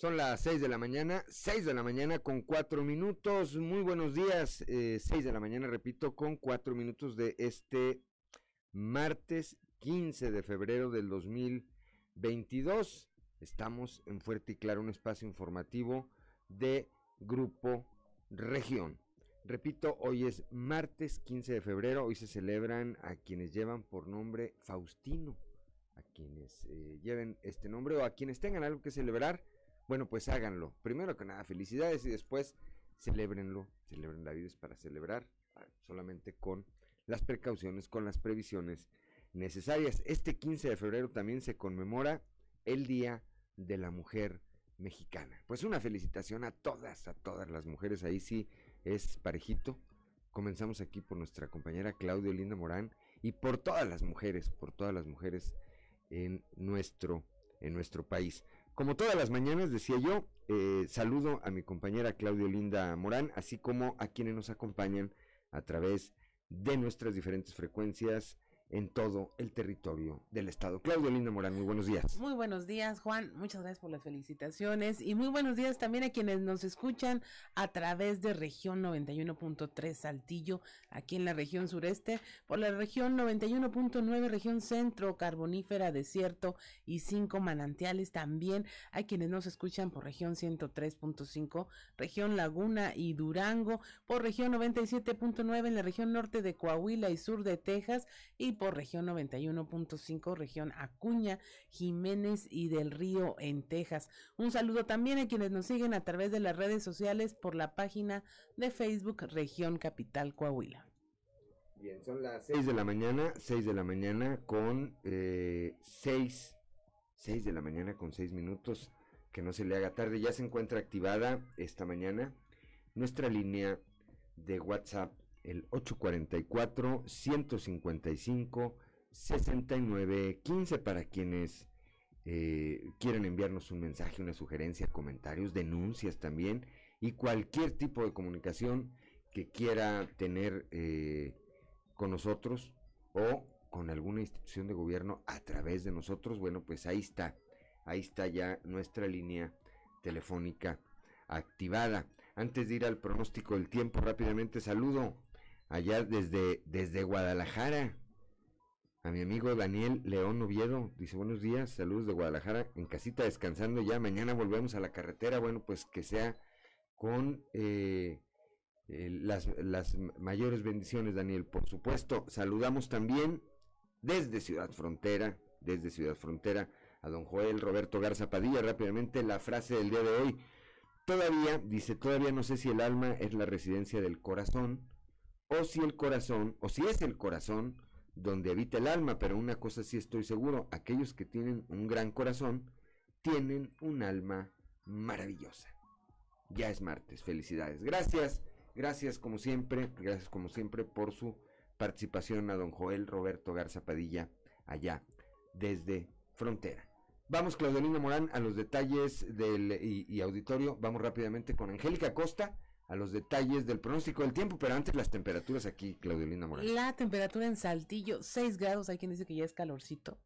Son las 6 de la mañana, 6 de la mañana con 4 minutos. Muy buenos días, eh, 6 de la mañana, repito, con 4 minutos de este martes 15 de febrero del 2022. Estamos en Fuerte y Claro, un espacio informativo de Grupo Región. Repito, hoy es martes 15 de febrero, hoy se celebran a quienes llevan por nombre Faustino, a quienes eh, lleven este nombre o a quienes tengan algo que celebrar bueno, pues háganlo. Primero que nada, felicidades y después celebrenlo. Celebren la vida es para celebrar ah, solamente con las precauciones, con las previsiones necesarias. Este 15 de febrero también se conmemora el Día de la Mujer Mexicana. Pues una felicitación a todas, a todas las mujeres. Ahí sí es parejito. Comenzamos aquí por nuestra compañera Claudia Linda Morán y por todas las mujeres, por todas las mujeres en nuestro, en nuestro país. Como todas las mañanas, decía yo, eh, saludo a mi compañera Claudio Linda Morán, así como a quienes nos acompañan a través de nuestras diferentes frecuencias en todo el territorio del estado. Claudio Linda Morán, muy buenos días. Muy buenos días, Juan. Muchas gracias por las felicitaciones y muy buenos días también a quienes nos escuchan a través de región 91.3 Saltillo, aquí en la región sureste, por la región 91.9 región centro, carbonífera, desierto y cinco manantiales. También hay quienes nos escuchan por región 103.5, región Laguna y Durango, por región 97.9 en la región norte de Coahuila y sur de Texas y por región 91.5, región Acuña, Jiménez y del Río en Texas. Un saludo también a quienes nos siguen a través de las redes sociales por la página de Facebook Región Capital Coahuila. Bien, son las 6 de la mañana, 6 de la mañana con eh, 6, 6 de la mañana con 6 minutos, que no se le haga tarde, ya se encuentra activada esta mañana nuestra línea de WhatsApp el 844-155-6915 para quienes eh, quieren enviarnos un mensaje, una sugerencia, comentarios, denuncias también y cualquier tipo de comunicación que quiera tener eh, con nosotros o con alguna institución de gobierno a través de nosotros, bueno, pues ahí está, ahí está ya nuestra línea telefónica activada. Antes de ir al pronóstico del tiempo, rápidamente saludo allá desde, desde Guadalajara. A mi amigo Daniel León Oviedo, dice buenos días, saludos de Guadalajara, en casita descansando ya, mañana volvemos a la carretera, bueno, pues que sea con eh, eh, las, las mayores bendiciones, Daniel, por supuesto. Saludamos también desde Ciudad Frontera, desde Ciudad Frontera, a don Joel Roberto Garza Padilla, rápidamente la frase del día de hoy. Todavía, dice, todavía no sé si el alma es la residencia del corazón, o si el corazón, o si es el corazón donde habita el alma, pero una cosa sí estoy seguro, aquellos que tienen un gran corazón tienen un alma maravillosa. Ya es martes, felicidades. Gracias, gracias como siempre, gracias como siempre por su participación a don Joel Roberto Garza Padilla allá desde Frontera. Vamos, Claudelina Morán, a los detalles del y, y auditorio. Vamos rápidamente con Angélica Costa a los detalles del pronóstico del tiempo, pero antes las temperaturas aquí, Claudelina Morales. La temperatura en Saltillo, 6 grados, hay quien dice que ya es calorcito.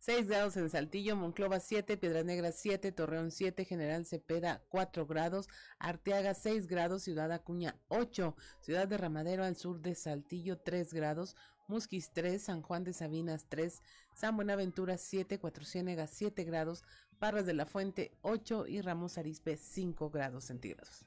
6 grados en Saltillo, Monclova 7, Piedras Negras 7, Torreón 7, General Cepeda 4 grados, Arteaga 6 grados, Ciudad Acuña 8, Ciudad de Ramadero al sur de Saltillo 3 grados, Musquis 3, San Juan de Sabinas 3, San Buenaventura 7, Cuatro Ciénegas 7 grados, Parras de la Fuente 8 y Ramos Arizpe 5 grados centígrados.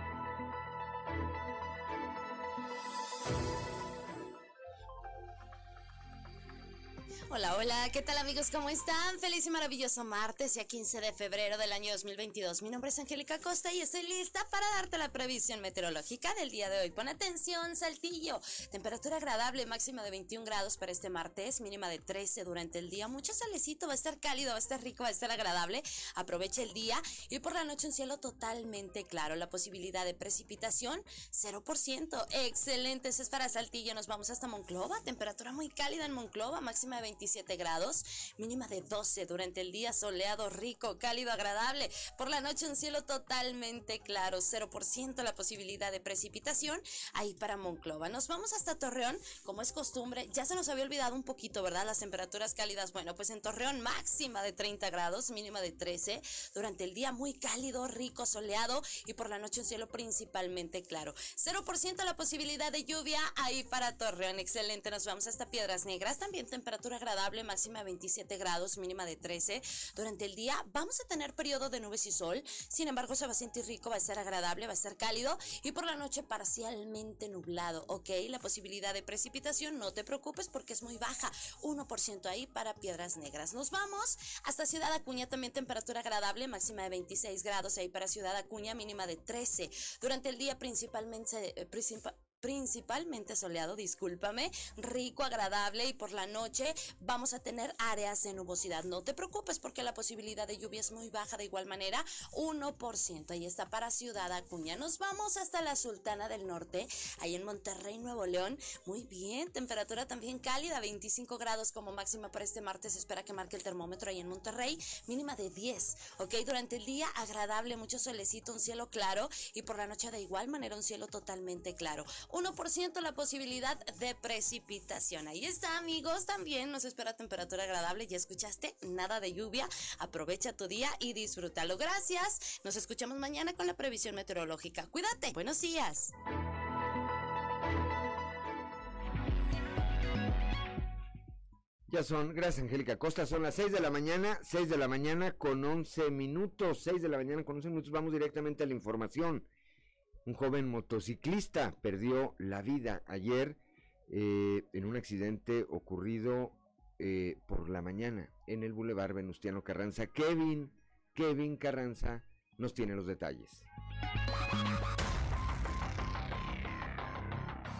Hola, hola, ¿qué tal amigos? ¿Cómo están? Feliz y maravilloso martes, ya 15 de febrero del año 2022. Mi nombre es Angélica Costa y estoy lista para darte la previsión meteorológica del día de hoy. Pon atención, Saltillo. Temperatura agradable, máxima de 21 grados para este martes, mínima de 13 durante el día. Mucho salecito, va a estar cálido, va a estar rico, va a estar agradable. Aprovecha el día y por la noche un cielo totalmente claro. La posibilidad de precipitación, 0%. Excelente, eso es para Saltillo. Nos vamos hasta Monclova. Temperatura muy cálida en Monclova, máxima de 20 27 grados, mínima de 12 durante el día soleado, rico, cálido, agradable. Por la noche un cielo totalmente claro, 0% la posibilidad de precipitación ahí para Monclova. Nos vamos hasta Torreón, como es costumbre, ya se nos había olvidado un poquito, ¿verdad? Las temperaturas cálidas. Bueno, pues en Torreón máxima de 30 grados, mínima de 13. Durante el día muy cálido, rico, soleado y por la noche un cielo principalmente claro. 0% la posibilidad de lluvia ahí para Torreón. Excelente. Nos vamos hasta Piedras Negras. También temperatura agradable, máxima de 27 grados, mínima de 13. Durante el día vamos a tener periodo de nubes y sol. Sin embargo, se va a sentir rico, va a ser agradable, va a ser cálido y por la noche parcialmente nublado. Ok, la posibilidad de precipitación, no te preocupes porque es muy baja. 1% ahí para Piedras Negras. Nos vamos hasta Ciudad Acuña. También temperatura agradable, máxima de 26 grados ahí para Ciudad Acuña, mínima de 13. Durante el día principalmente, eh, principalmente soleado, discúlpame, rico, agradable y por la noche vamos a tener áreas de nubosidad. No te preocupes porque la posibilidad de lluvia es muy baja de igual manera, 1%. Ahí está para Ciudad Acuña. Nos vamos hasta la Sultana del Norte, ahí en Monterrey, Nuevo León. Muy bien, temperatura también cálida, 25 grados como máxima para este martes. Espera que marque el termómetro ahí en Monterrey, mínima de 10. Ok, durante el día agradable, mucho solecito, un cielo claro y por la noche de igual manera un cielo totalmente claro. 1% la posibilidad de precipitación. Ahí está, amigos. También nos espera temperatura agradable. ¿Ya escuchaste? Nada de lluvia. Aprovecha tu día y disfrútalo. Gracias. Nos escuchamos mañana con la previsión meteorológica. Cuídate. Buenos días. Ya son, gracias Angélica Costa, son las 6 de la mañana, 6 de la mañana con 11 minutos, 6 de la mañana con 11 minutos, vamos directamente a la información. Un joven motociclista perdió la vida ayer eh, en un accidente ocurrido eh, por la mañana en el Boulevard Venustiano Carranza. Kevin, Kevin Carranza nos tiene los detalles.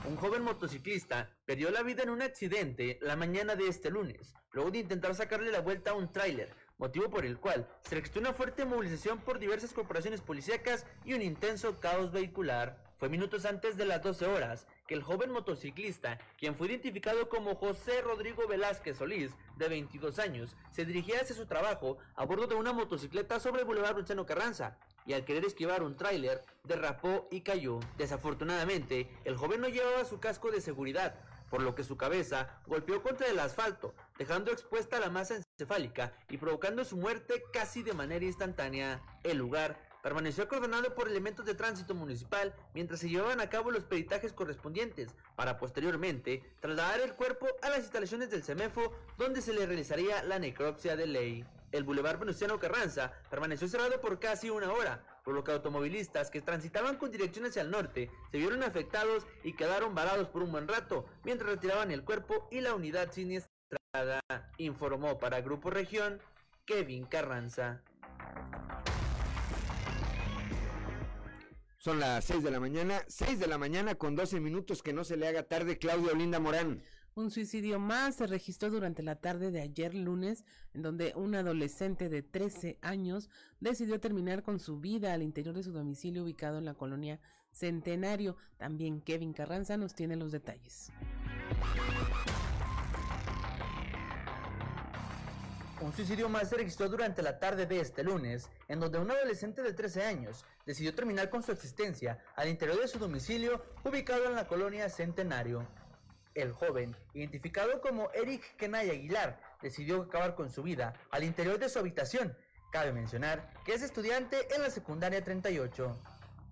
Un joven motociclista perdió la vida en un accidente la mañana de este lunes, luego de intentar sacarle la vuelta a un tráiler motivo por el cual se registró una fuerte movilización por diversas corporaciones policíacas y un intenso caos vehicular. Fue minutos antes de las 12 horas que el joven motociclista, quien fue identificado como José Rodrigo Velázquez Solís, de 22 años, se dirigía hacia su trabajo a bordo de una motocicleta sobre el Boulevard Luciano Carranza, y al querer esquivar un tráiler, derrapó y cayó. Desafortunadamente, el joven no llevaba su casco de seguridad, por lo que su cabeza golpeó contra el asfalto, dejando expuesta la masa encefálica y provocando su muerte casi de manera instantánea. El lugar permaneció acordonado por elementos de tránsito municipal mientras se llevaban a cabo los peritajes correspondientes para posteriormente trasladar el cuerpo a las instalaciones del CEMEFO donde se le realizaría la necropsia de ley. El bulevar Venustiano Carranza permaneció cerrado por casi una hora, por lo que automovilistas que transitaban con dirección hacia el norte se vieron afectados y quedaron varados por un buen rato mientras retiraban el cuerpo y la unidad siniestrada, informó para Grupo Región Kevin Carranza. Son las 6 de la mañana, 6 de la mañana con 12 minutos, que no se le haga tarde, Claudia Olinda Morán. Un suicidio más se registró durante la tarde de ayer lunes, en donde un adolescente de 13 años decidió terminar con su vida al interior de su domicilio ubicado en la colonia Centenario. También Kevin Carranza nos tiene los detalles. Un suicidio más se registró durante la tarde de este lunes, en donde un adolescente de 13 años decidió terminar con su existencia al interior de su domicilio ubicado en la colonia Centenario. El joven, identificado como Eric Kenay Aguilar, decidió acabar con su vida al interior de su habitación. Cabe mencionar que es estudiante en la secundaria 38.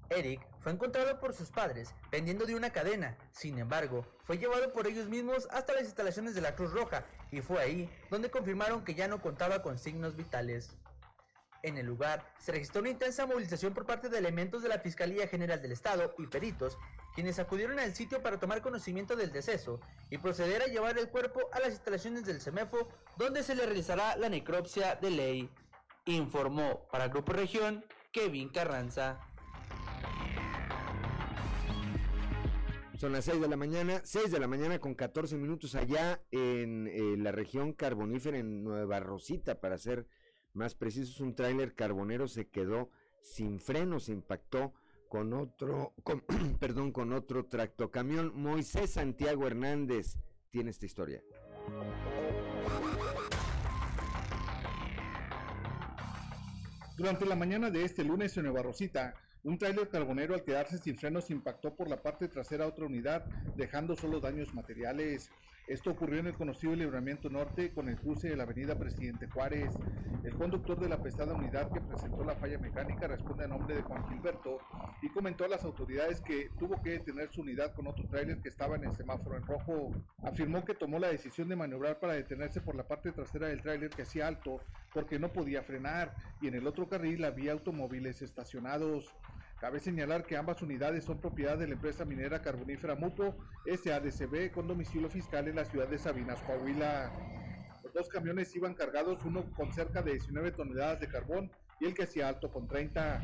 Eric fue encontrado por sus padres pendiendo de una cadena, sin embargo, fue llevado por ellos mismos hasta las instalaciones de la Cruz Roja y fue ahí donde confirmaron que ya no contaba con signos vitales. En el lugar se registró una intensa movilización por parte de elementos de la Fiscalía General del Estado y peritos, quienes acudieron al sitio para tomar conocimiento del deceso y proceder a llevar el cuerpo a las instalaciones del CEMEFO, donde se le realizará la necropsia de ley. Informó para Grupo Región Kevin Carranza. Son las 6 de la mañana, 6 de la mañana con 14 minutos allá en eh, la región carbonífera, en Nueva Rosita, para ser más precisos, un tráiler carbonero se quedó sin freno, se impactó con otro, perdón, con otro tractocamión. Moisés Santiago Hernández tiene esta historia. Durante la mañana de este lunes en Nueva Rosita, un tráiler carbonero al quedarse sin frenos impactó por la parte trasera a otra unidad, dejando solo daños materiales. Esto ocurrió en el conocido Libramiento Norte con el cruce de la avenida Presidente Juárez. El conductor de la pesada unidad que presentó la falla mecánica responde a nombre de Juan Gilberto y comentó a las autoridades que tuvo que detener su unidad con otro tráiler que estaba en el semáforo en rojo. Afirmó que tomó la decisión de maniobrar para detenerse por la parte trasera del tráiler que hacía alto porque no podía frenar y en el otro carril había automóviles estacionados. Cabe señalar que ambas unidades son propiedad de la empresa minera carbonífera Mupo SADCB con domicilio fiscal en la ciudad de Sabinas, Coahuila. Los dos camiones iban cargados, uno con cerca de 19 toneladas de carbón y el que hacía alto con 30.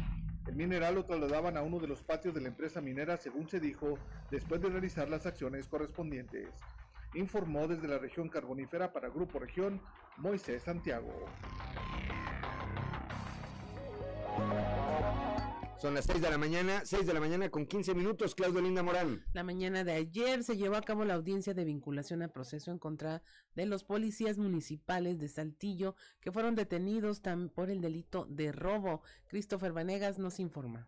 El mineral lo trasladaban a uno de los patios de la empresa minera, según se dijo, después de realizar las acciones correspondientes. Informó desde la región carbonífera para Grupo Región Moisés Santiago. Son las 6 de la mañana, 6 de la mañana con 15 minutos, Claudio Linda Morán. La mañana de ayer se llevó a cabo la audiencia de vinculación a proceso en contra de los policías municipales de Saltillo que fueron detenidos por el delito de robo. Christopher Vanegas nos informa.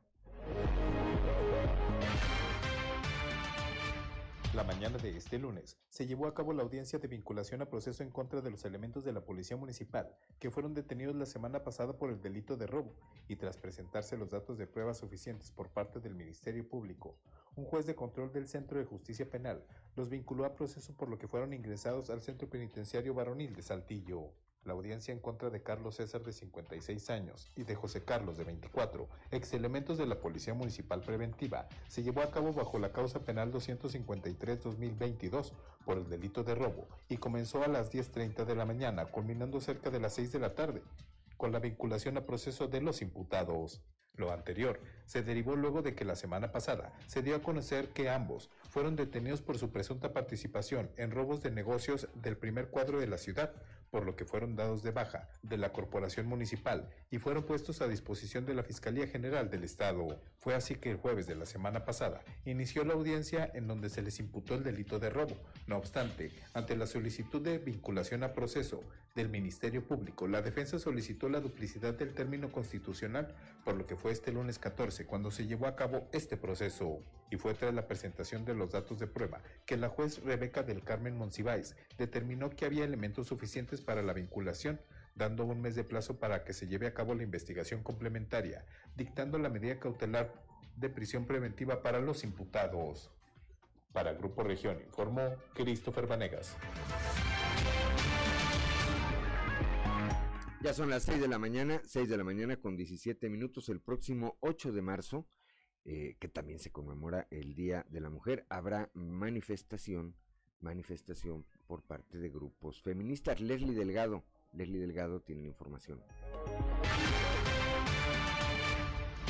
La mañana de este lunes se llevó a cabo la audiencia de vinculación a proceso en contra de los elementos de la Policía Municipal que fueron detenidos la semana pasada por el delito de robo y tras presentarse los datos de pruebas suficientes por parte del Ministerio Público, un juez de control del Centro de Justicia Penal los vinculó a proceso por lo que fueron ingresados al Centro Penitenciario Varonil de Saltillo. La audiencia en contra de Carlos César de 56 años y de José Carlos de 24, ex elementos de la Policía Municipal Preventiva, se llevó a cabo bajo la causa penal 253-2022 por el delito de robo y comenzó a las 10.30 de la mañana, culminando cerca de las 6 de la tarde, con la vinculación a proceso de los imputados. Lo anterior se derivó luego de que la semana pasada se dio a conocer que ambos fueron detenidos por su presunta participación en robos de negocios del primer cuadro de la ciudad, por lo que fueron dados de baja de la corporación municipal y fueron puestos a disposición de la Fiscalía General del Estado. Fue así que el jueves de la semana pasada inició la audiencia en donde se les imputó el delito de robo. No obstante, ante la solicitud de vinculación a proceso del Ministerio Público, la defensa solicitó la duplicidad del término constitucional, por lo que fue este lunes 14 cuando se llevó a cabo este proceso. Y fue tras la presentación de los datos de prueba que la juez Rebeca del Carmen Monsiváis determinó que había elementos suficientes para la vinculación, dando un mes de plazo para que se lleve a cabo la investigación complementaria, dictando la medida cautelar de prisión preventiva para los imputados. Para Grupo Región informó Christopher Vanegas. Ya son las 6 de la mañana, 6 de la mañana con 17 minutos. El próximo 8 de marzo, eh, que también se conmemora el Día de la Mujer, habrá manifestación, manifestación por parte de grupos feministas. Leslie Delgado, Leslie Delgado tiene la información.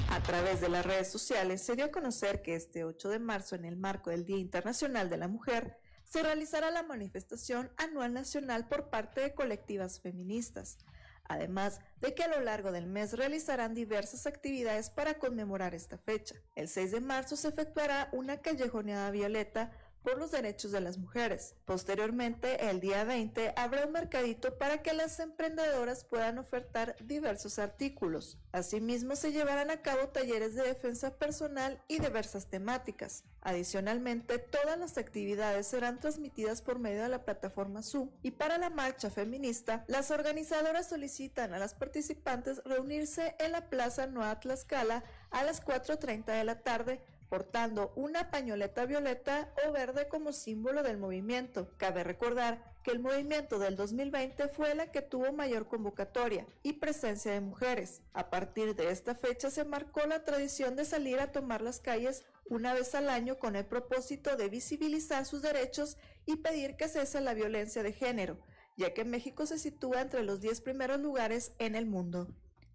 A través de las redes sociales se dio a conocer que este 8 de marzo, en el marco del Día Internacional de la Mujer, se realizará la manifestación anual nacional por parte de colectivas feministas, además de que a lo largo del mes realizarán diversas actividades para conmemorar esta fecha. El 6 de marzo se efectuará una callejoneada violeta por los derechos de las mujeres. Posteriormente, el día 20, habrá un mercadito para que las emprendedoras puedan ofertar diversos artículos. Asimismo, se llevarán a cabo talleres de defensa personal y diversas temáticas. Adicionalmente, todas las actividades serán transmitidas por medio de la plataforma Zoom y para la marcha feminista, las organizadoras solicitan a las participantes reunirse en la Plaza Nueva Tlaxcala a las 4.30 de la tarde portando una pañoleta violeta o verde como símbolo del movimiento. Cabe recordar que el movimiento del 2020 fue la que tuvo mayor convocatoria y presencia de mujeres. A partir de esta fecha se marcó la tradición de salir a tomar las calles una vez al año con el propósito de visibilizar sus derechos y pedir que cese la violencia de género, ya que México se sitúa entre los 10 primeros lugares en el mundo.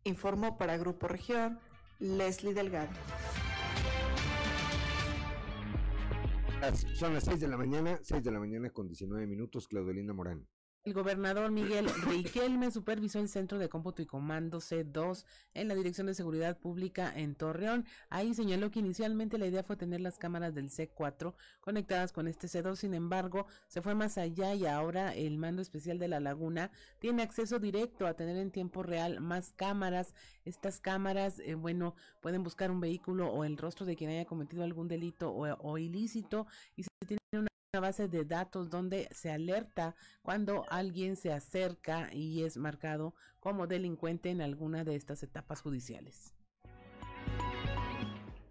Informó para Grupo Región Leslie Delgado. Son las 6 de la mañana, 6 de la mañana con 19 minutos, Claudelina Morán. El gobernador Miguel Riquelme supervisó el Centro de Cómputo y Comando C2 en la Dirección de Seguridad Pública en Torreón. Ahí señaló que inicialmente la idea fue tener las cámaras del C4 conectadas con este C2, sin embargo, se fue más allá y ahora el mando especial de la laguna tiene acceso directo a tener en tiempo real más cámaras. Estas cámaras, eh, bueno, pueden buscar un vehículo o el rostro de quien haya cometido algún delito o, o ilícito y se tiene una una base de datos donde se alerta cuando alguien se acerca y es marcado como delincuente en alguna de estas etapas judiciales.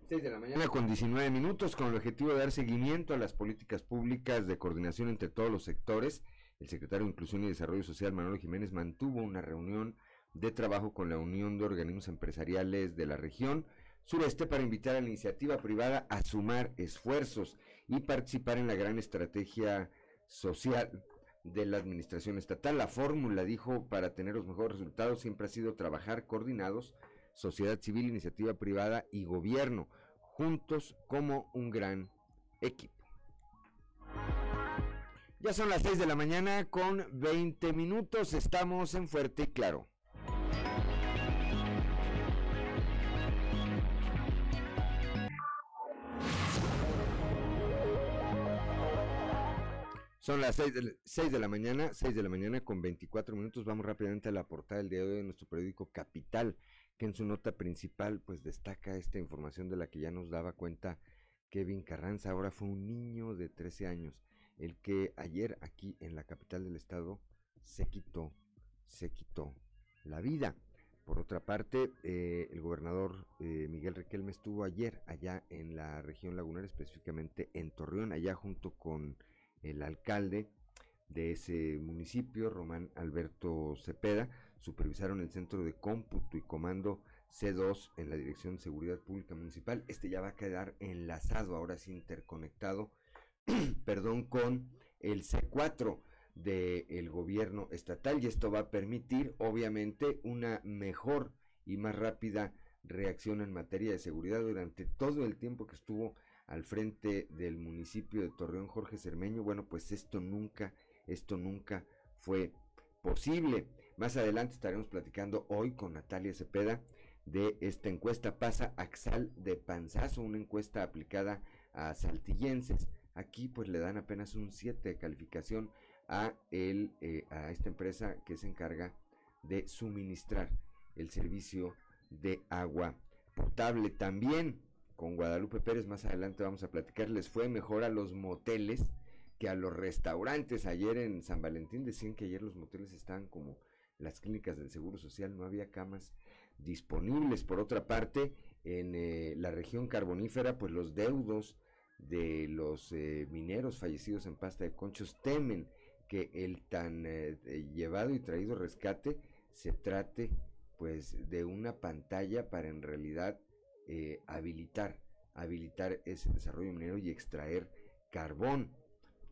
6 de la mañana con 19 minutos con el objetivo de dar seguimiento a las políticas públicas de coordinación entre todos los sectores. El secretario de Inclusión y Desarrollo Social, Manuel Jiménez, mantuvo una reunión de trabajo con la Unión de Organismos Empresariales de la región sureste para invitar a la iniciativa privada a sumar esfuerzos y participar en la gran estrategia social de la administración estatal. La fórmula, dijo, para tener los mejores resultados siempre ha sido trabajar coordinados, sociedad civil, iniciativa privada y gobierno, juntos como un gran equipo. Ya son las 6 de la mañana con 20 minutos, estamos en Fuerte y Claro. Son las 6 de, 6 de, la mañana, 6 de la mañana con 24 minutos. Vamos rápidamente a la portada del día de hoy de nuestro periódico Capital, que en su nota principal pues destaca esta información de la que ya nos daba cuenta Kevin Carranza. Ahora fue un niño de 13 años, el que ayer aquí en la capital del estado se quitó, se quitó la vida. Por otra parte, eh, el gobernador eh, Miguel Requelme estuvo ayer allá en la región lagunera, específicamente en Torreón, allá junto con el alcalde de ese municipio, Román Alberto Cepeda, supervisaron el centro de cómputo y comando C2 en la Dirección de Seguridad Pública Municipal. Este ya va a quedar enlazado, ahora sí interconectado, perdón, con el C4 del gobierno estatal y esto va a permitir obviamente una mejor y más rápida reacción en materia de seguridad durante todo el tiempo que estuvo al frente del municipio de Torreón Jorge Cermeño, bueno, pues esto nunca, esto nunca fue posible. Más adelante estaremos platicando hoy con Natalia Cepeda de esta encuesta Pasa Axal de Panzazo, una encuesta aplicada a saltillenses. Aquí pues le dan apenas un 7 de calificación a, el, eh, a esta empresa que se encarga de suministrar el servicio de agua potable. También con Guadalupe Pérez más adelante vamos a platicar, les fue mejor a los moteles que a los restaurantes. Ayer en San Valentín decían que ayer los moteles estaban como las clínicas del Seguro Social, no había camas disponibles. Por otra parte, en eh, la región carbonífera, pues los deudos de los eh, mineros fallecidos en pasta de conchos temen que el tan eh, llevado y traído rescate se trate pues de una pantalla para en realidad eh, habilitar, habilitar ese desarrollo minero y extraer carbón.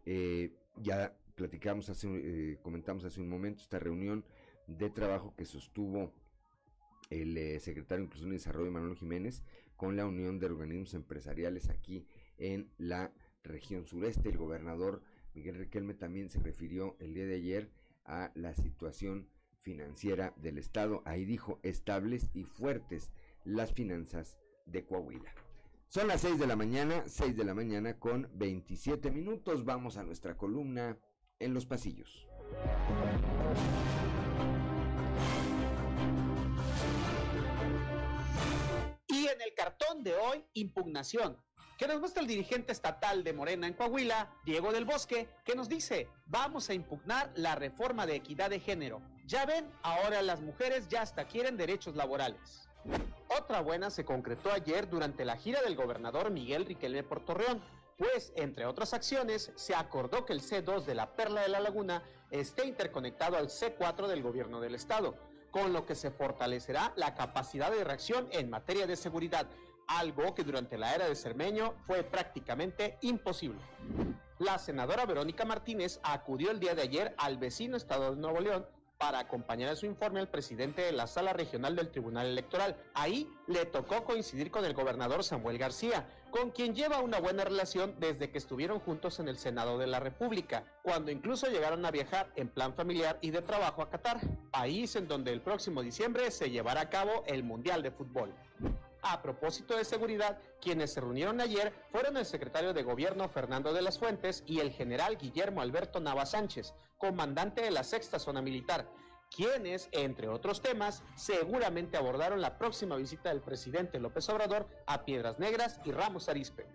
Eh, ya platicamos hace, eh, comentamos hace un momento esta reunión de trabajo que sostuvo el secretario de Inclusión y Desarrollo Manuel Jiménez con la Unión de Organismos Empresariales aquí en la región sureste. El gobernador Miguel Riquelme también se refirió el día de ayer a la situación financiera del Estado. Ahí dijo estables y fuertes las finanzas de Coahuila. Son las 6 de la mañana, 6 de la mañana con 27 minutos. Vamos a nuestra columna en los pasillos. Y en el cartón de hoy, impugnación. Que nos muestra el dirigente estatal de Morena en Coahuila, Diego del Bosque, que nos dice, vamos a impugnar la reforma de equidad de género. Ya ven, ahora las mujeres ya hasta quieren derechos laborales. Otra buena se concretó ayer durante la gira del gobernador Miguel Riquelme por Torreón, pues, entre otras acciones, se acordó que el C2 de la Perla de la Laguna esté interconectado al C4 del gobierno del estado, con lo que se fortalecerá la capacidad de reacción en materia de seguridad, algo que durante la era de Cermeño fue prácticamente imposible. La senadora Verónica Martínez acudió el día de ayer al vecino estado de Nuevo León para acompañar a su informe al presidente de la Sala Regional del Tribunal Electoral. Ahí le tocó coincidir con el gobernador Samuel García, con quien lleva una buena relación desde que estuvieron juntos en el Senado de la República, cuando incluso llegaron a viajar en plan familiar y de trabajo a Qatar, país en donde el próximo diciembre se llevará a cabo el Mundial de Fútbol. A propósito de seguridad, quienes se reunieron ayer fueron el secretario de Gobierno Fernando de las Fuentes y el general Guillermo Alberto Nava Sánchez, comandante de la sexta zona militar, quienes, entre otros temas, seguramente abordaron la próxima visita del presidente López Obrador a Piedras Negras y Ramos Arizpe.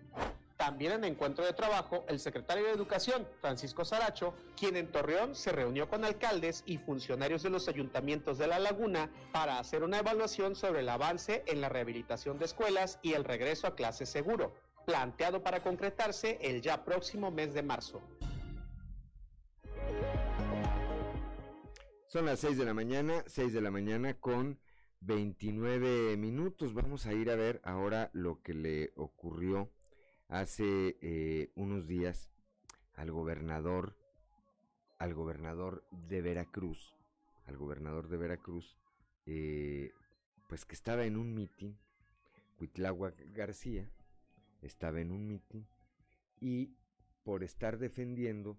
También en encuentro de trabajo, el secretario de Educación, Francisco Saracho, quien en Torreón se reunió con alcaldes y funcionarios de los ayuntamientos de La Laguna para hacer una evaluación sobre el avance en la rehabilitación de escuelas y el regreso a clases seguro, planteado para concretarse el ya próximo mes de marzo. Son las 6 de la mañana, 6 de la mañana con 29 minutos. Vamos a ir a ver ahora lo que le ocurrió hace eh, unos días al gobernador, al gobernador de Veracruz, al gobernador de Veracruz, eh, pues que estaba en un mitin, Cuitláhuac García, estaba en un mitin y por estar defendiendo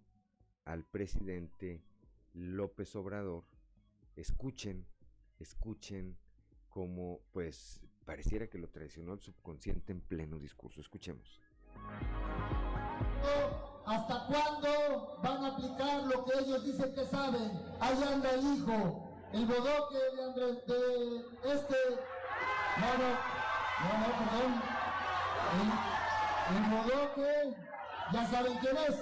al presidente López Obrador, escuchen, escuchen como pues pareciera que lo traicionó el subconsciente en pleno discurso. Escuchemos. ¿Hasta cuándo van a aplicar lo que ellos dicen que saben? Ahí anda el hijo, el bodoque de Andrés, de este, no, no, no, no, perdón, el, el bodoque, ya saben quién es,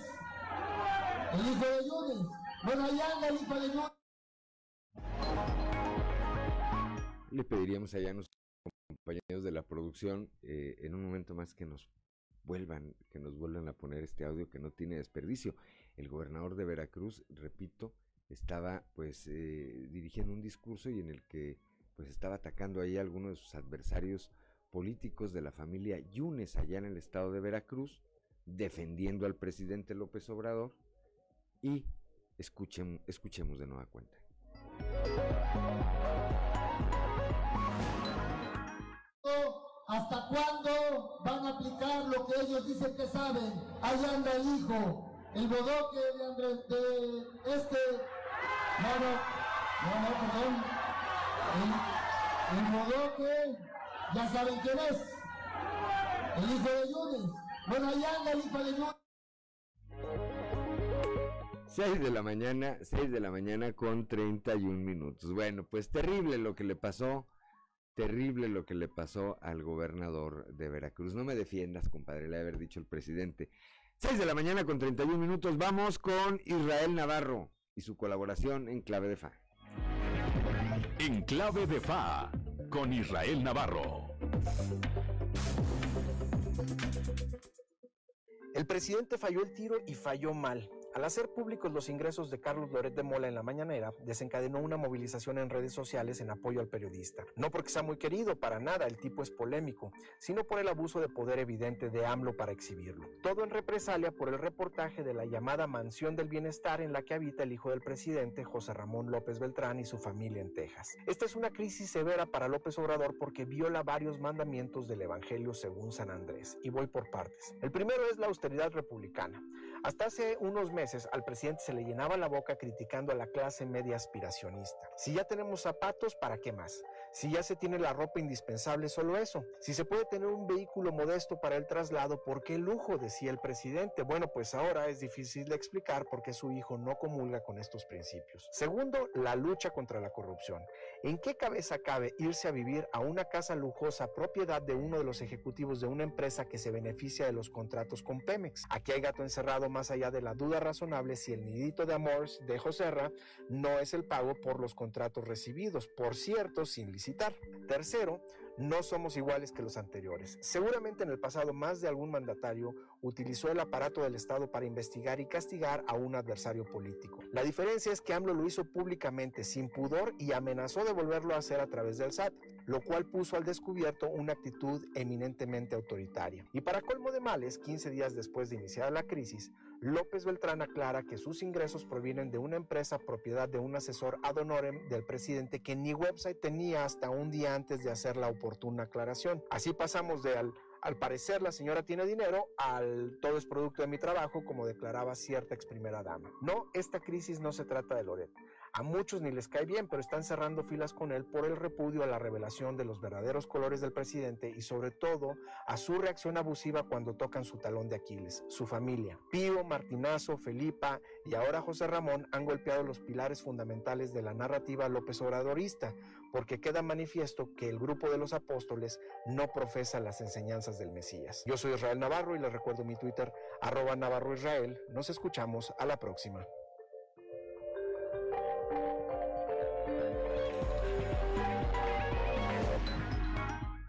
el hijo de Yunes. Bueno, ahí anda el hijo de Yunes. Le pediríamos allá a nuestros compañeros de la producción eh, en un momento más que nos vuelvan, que nos vuelvan a poner este audio que no tiene desperdicio. El gobernador de Veracruz, repito, estaba pues eh, dirigiendo un discurso y en el que pues estaba atacando ahí a algunos de sus adversarios políticos de la familia Yunes allá en el estado de Veracruz, defendiendo al presidente López Obrador y escuchen, escuchemos de nueva cuenta. ¿Hasta cuándo van a aplicar lo que ellos dicen que saben? Ahí anda el hijo, el bodoque de Andrés, de este, no, no, no, perdón, el, el bodoque, ya saben quién es, el hijo de Yunes. Bueno, ahí anda el hijo de Yunes. 6 de la mañana, 6 de la mañana con 31 minutos. Bueno, pues terrible lo que le pasó terrible lo que le pasó al gobernador de Veracruz. No me defiendas, compadre, le haber dicho el presidente. 6 de la mañana con 31 minutos. Vamos con Israel Navarro y su colaboración en Clave de Fa. En Clave de Fa, con Israel Navarro. El presidente falló el tiro y falló mal. Al hacer públicos los ingresos de Carlos Loret de Mola en la mañanera, desencadenó una movilización en redes sociales en apoyo al periodista. No porque sea muy querido, para nada, el tipo es polémico, sino por el abuso de poder evidente de AMLO para exhibirlo. Todo en represalia por el reportaje de la llamada Mansión del Bienestar en la que habita el hijo del presidente, José Ramón López Beltrán, y su familia en Texas. Esta es una crisis severa para López Obrador porque viola varios mandamientos del Evangelio según San Andrés. Y voy por partes. El primero es la austeridad republicana. Hasta hace unos meses al presidente se le llenaba la boca criticando a la clase media aspiracionista. Si ya tenemos zapatos, ¿para qué más? Si ya se tiene la ropa indispensable, solo eso. Si se puede tener un vehículo modesto para el traslado, ¿por qué lujo? decía el presidente. Bueno, pues ahora es difícil de explicar por qué su hijo no comulga con estos principios. Segundo, la lucha contra la corrupción. ¿En qué cabeza cabe irse a vivir a una casa lujosa propiedad de uno de los ejecutivos de una empresa que se beneficia de los contratos con Pemex? Aquí hay gato encerrado más allá de la duda razonable si el nidito de Amors de Joserra no es el pago por los contratos recibidos, por cierto, sin licitar. Tercero, no somos iguales que los anteriores. Seguramente en el pasado más de algún mandatario utilizó el aparato del Estado para investigar y castigar a un adversario político. La diferencia es que AMLO lo hizo públicamente, sin pudor, y amenazó de volverlo a hacer a través del SAT. lo cual puso al descubierto una actitud eminentemente autoritaria. Y para colmo de males, 15 días después de iniciar la crisis, López Beltrán aclara que sus ingresos provienen de una empresa propiedad de un asesor ad honorem del presidente que ni website tenía hasta un día antes de hacer la oportuna aclaración. Así pasamos de al al parecer la señora tiene dinero, al todo es producto de mi trabajo, como declaraba cierta ex primera dama. No, esta crisis no se trata de Loret. A muchos ni les cae bien, pero están cerrando filas con él por el repudio a la revelación de los verdaderos colores del presidente y sobre todo a su reacción abusiva cuando tocan su talón de Aquiles, su familia. Pío, Martinazo, Felipa y ahora José Ramón han golpeado los pilares fundamentales de la narrativa López Obradorista, porque queda manifiesto que el grupo de los apóstoles no profesa las enseñanzas del Mesías. Yo soy Israel Navarro y les recuerdo mi Twitter, arroba Navarro Israel. Nos escuchamos a la próxima.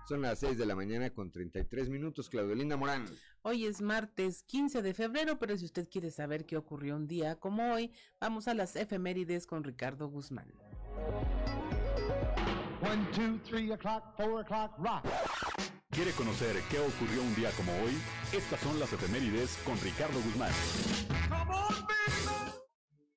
Son las 6 de la mañana con 33 minutos, Claudelinda Morán. Hoy es martes 15 de febrero, pero si usted quiere saber qué ocurrió un día como hoy, vamos a las efemérides con Ricardo Guzmán. One, two, three o'clock, four o'clock, rock. ¿Quiere conocer qué ocurrió un día como hoy? Estas son las efemérides con Ricardo Guzmán.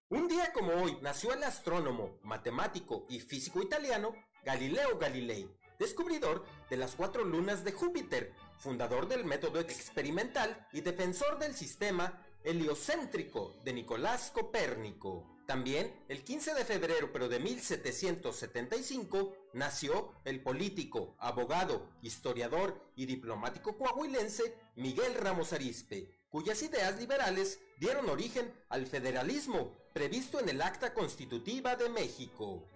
Un día como hoy nació el astrónomo, matemático y físico italiano Galileo Galilei descubridor de las cuatro lunas de Júpiter, fundador del método experimental y defensor del sistema heliocéntrico de Nicolás Copérnico. También, el 15 de febrero pero de 1775, nació el político, abogado, historiador y diplomático coahuilense Miguel Ramos Arispe, cuyas ideas liberales dieron origen al federalismo previsto en el Acta Constitutiva de México.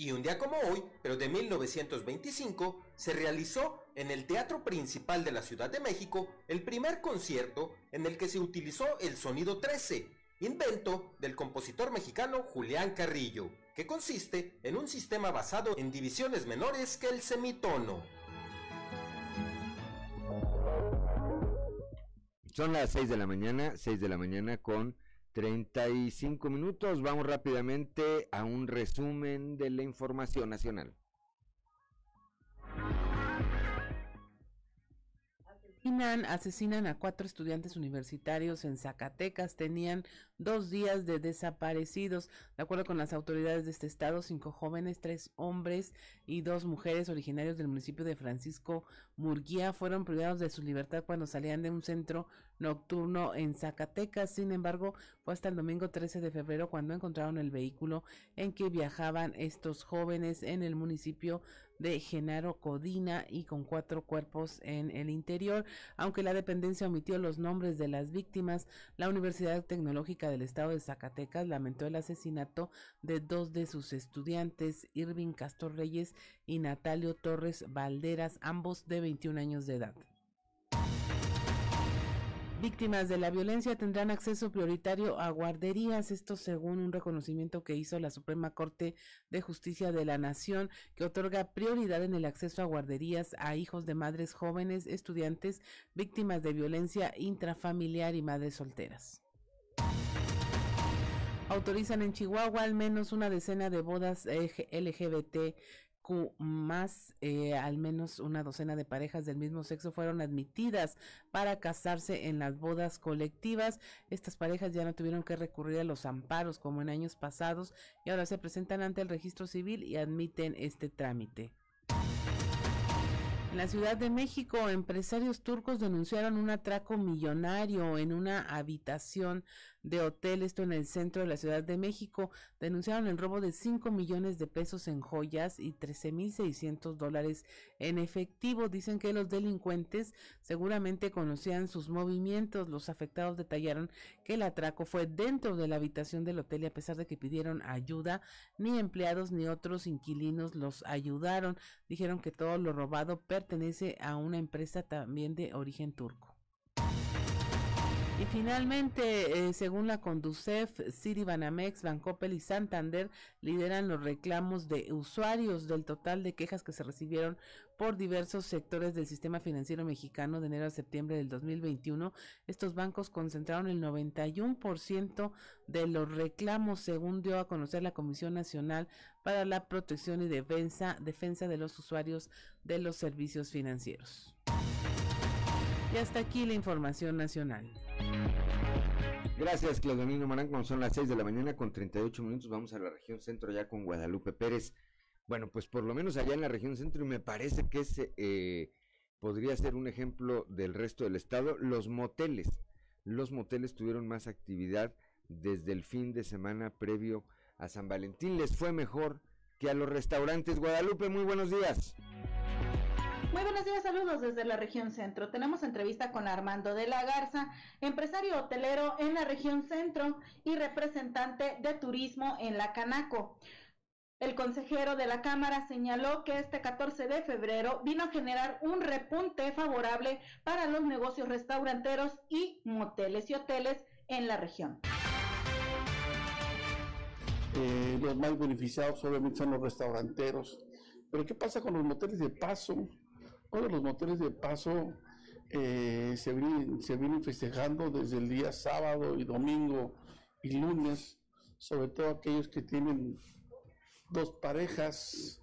Y un día como hoy, pero de 1925, se realizó en el Teatro Principal de la Ciudad de México el primer concierto en el que se utilizó el sonido 13, invento del compositor mexicano Julián Carrillo, que consiste en un sistema basado en divisiones menores que el semitono. Son las 6 de la mañana, 6 de la mañana con 35 minutos. Vamos rápidamente a un resumen de la información nacional. Asesinan a cuatro estudiantes universitarios en Zacatecas. Tenían dos días de desaparecidos. De acuerdo con las autoridades de este estado, cinco jóvenes, tres hombres y dos mujeres originarios del municipio de Francisco Murguía fueron privados de su libertad cuando salían de un centro nocturno en Zacatecas. Sin embargo, fue hasta el domingo 13 de febrero cuando encontraron el vehículo en que viajaban estos jóvenes en el municipio de Genaro Codina y con cuatro cuerpos en el interior. Aunque la dependencia omitió los nombres de las víctimas, la Universidad Tecnológica del Estado de Zacatecas lamentó el asesinato de dos de sus estudiantes, Irving Castor Reyes y Natalio Torres Valderas, ambos de 21 años de edad. Víctimas de la violencia tendrán acceso prioritario a guarderías, esto según un reconocimiento que hizo la Suprema Corte de Justicia de la Nación, que otorga prioridad en el acceso a guarderías a hijos de madres jóvenes, estudiantes, víctimas de violencia intrafamiliar y madres solteras. Autorizan en Chihuahua al menos una decena de bodas LGBT más eh, al menos una docena de parejas del mismo sexo fueron admitidas para casarse en las bodas colectivas. Estas parejas ya no tuvieron que recurrir a los amparos como en años pasados y ahora se presentan ante el registro civil y admiten este trámite. La Ciudad de México, empresarios turcos denunciaron un atraco millonario en una habitación de hotel, esto en el centro de la Ciudad de México, denunciaron el robo de 5 millones de pesos en joyas y 13.600 dólares en efectivo. Dicen que los delincuentes seguramente conocían sus movimientos. Los afectados detallaron que el atraco fue dentro de la habitación del hotel y a pesar de que pidieron ayuda, ni empleados ni otros inquilinos los ayudaron. Dijeron que todo lo robado pertenece a una empresa también de origen turco. Y finalmente, eh, según la Conducef, Banamex, Bancoppel y Santander lideran los reclamos de usuarios del total de quejas que se recibieron por diversos sectores del sistema financiero mexicano de enero a septiembre del 2021. Estos bancos concentraron el 91% de los reclamos, según dio a conocer la Comisión Nacional para la Protección y Defensa, Defensa de los Usuarios de los Servicios Financieros. Y hasta aquí la información nacional. Gracias, Claudio Morán. Como son las 6 de la mañana con 38 minutos, vamos a la región centro ya con Guadalupe Pérez. Bueno, pues por lo menos allá en la región centro, y me parece que ese eh, podría ser un ejemplo del resto del estado, los moteles. Los moteles tuvieron más actividad desde el fin de semana previo a San Valentín. Les fue mejor que a los restaurantes. Guadalupe, muy buenos días. Muy buenos días, saludos desde la región centro. Tenemos entrevista con Armando de la Garza, empresario hotelero en la región centro y representante de turismo en la Canaco. El consejero de la Cámara señaló que este 14 de febrero vino a generar un repunte favorable para los negocios restauranteros y moteles y hoteles en la región. Eh, los más beneficiados obviamente son los restauranteros. Pero ¿qué pasa con los moteles de paso? Bueno, los moteles de paso eh, se, vienen, se vienen festejando desde el día sábado y domingo y lunes, sobre todo aquellos que tienen dos parejas,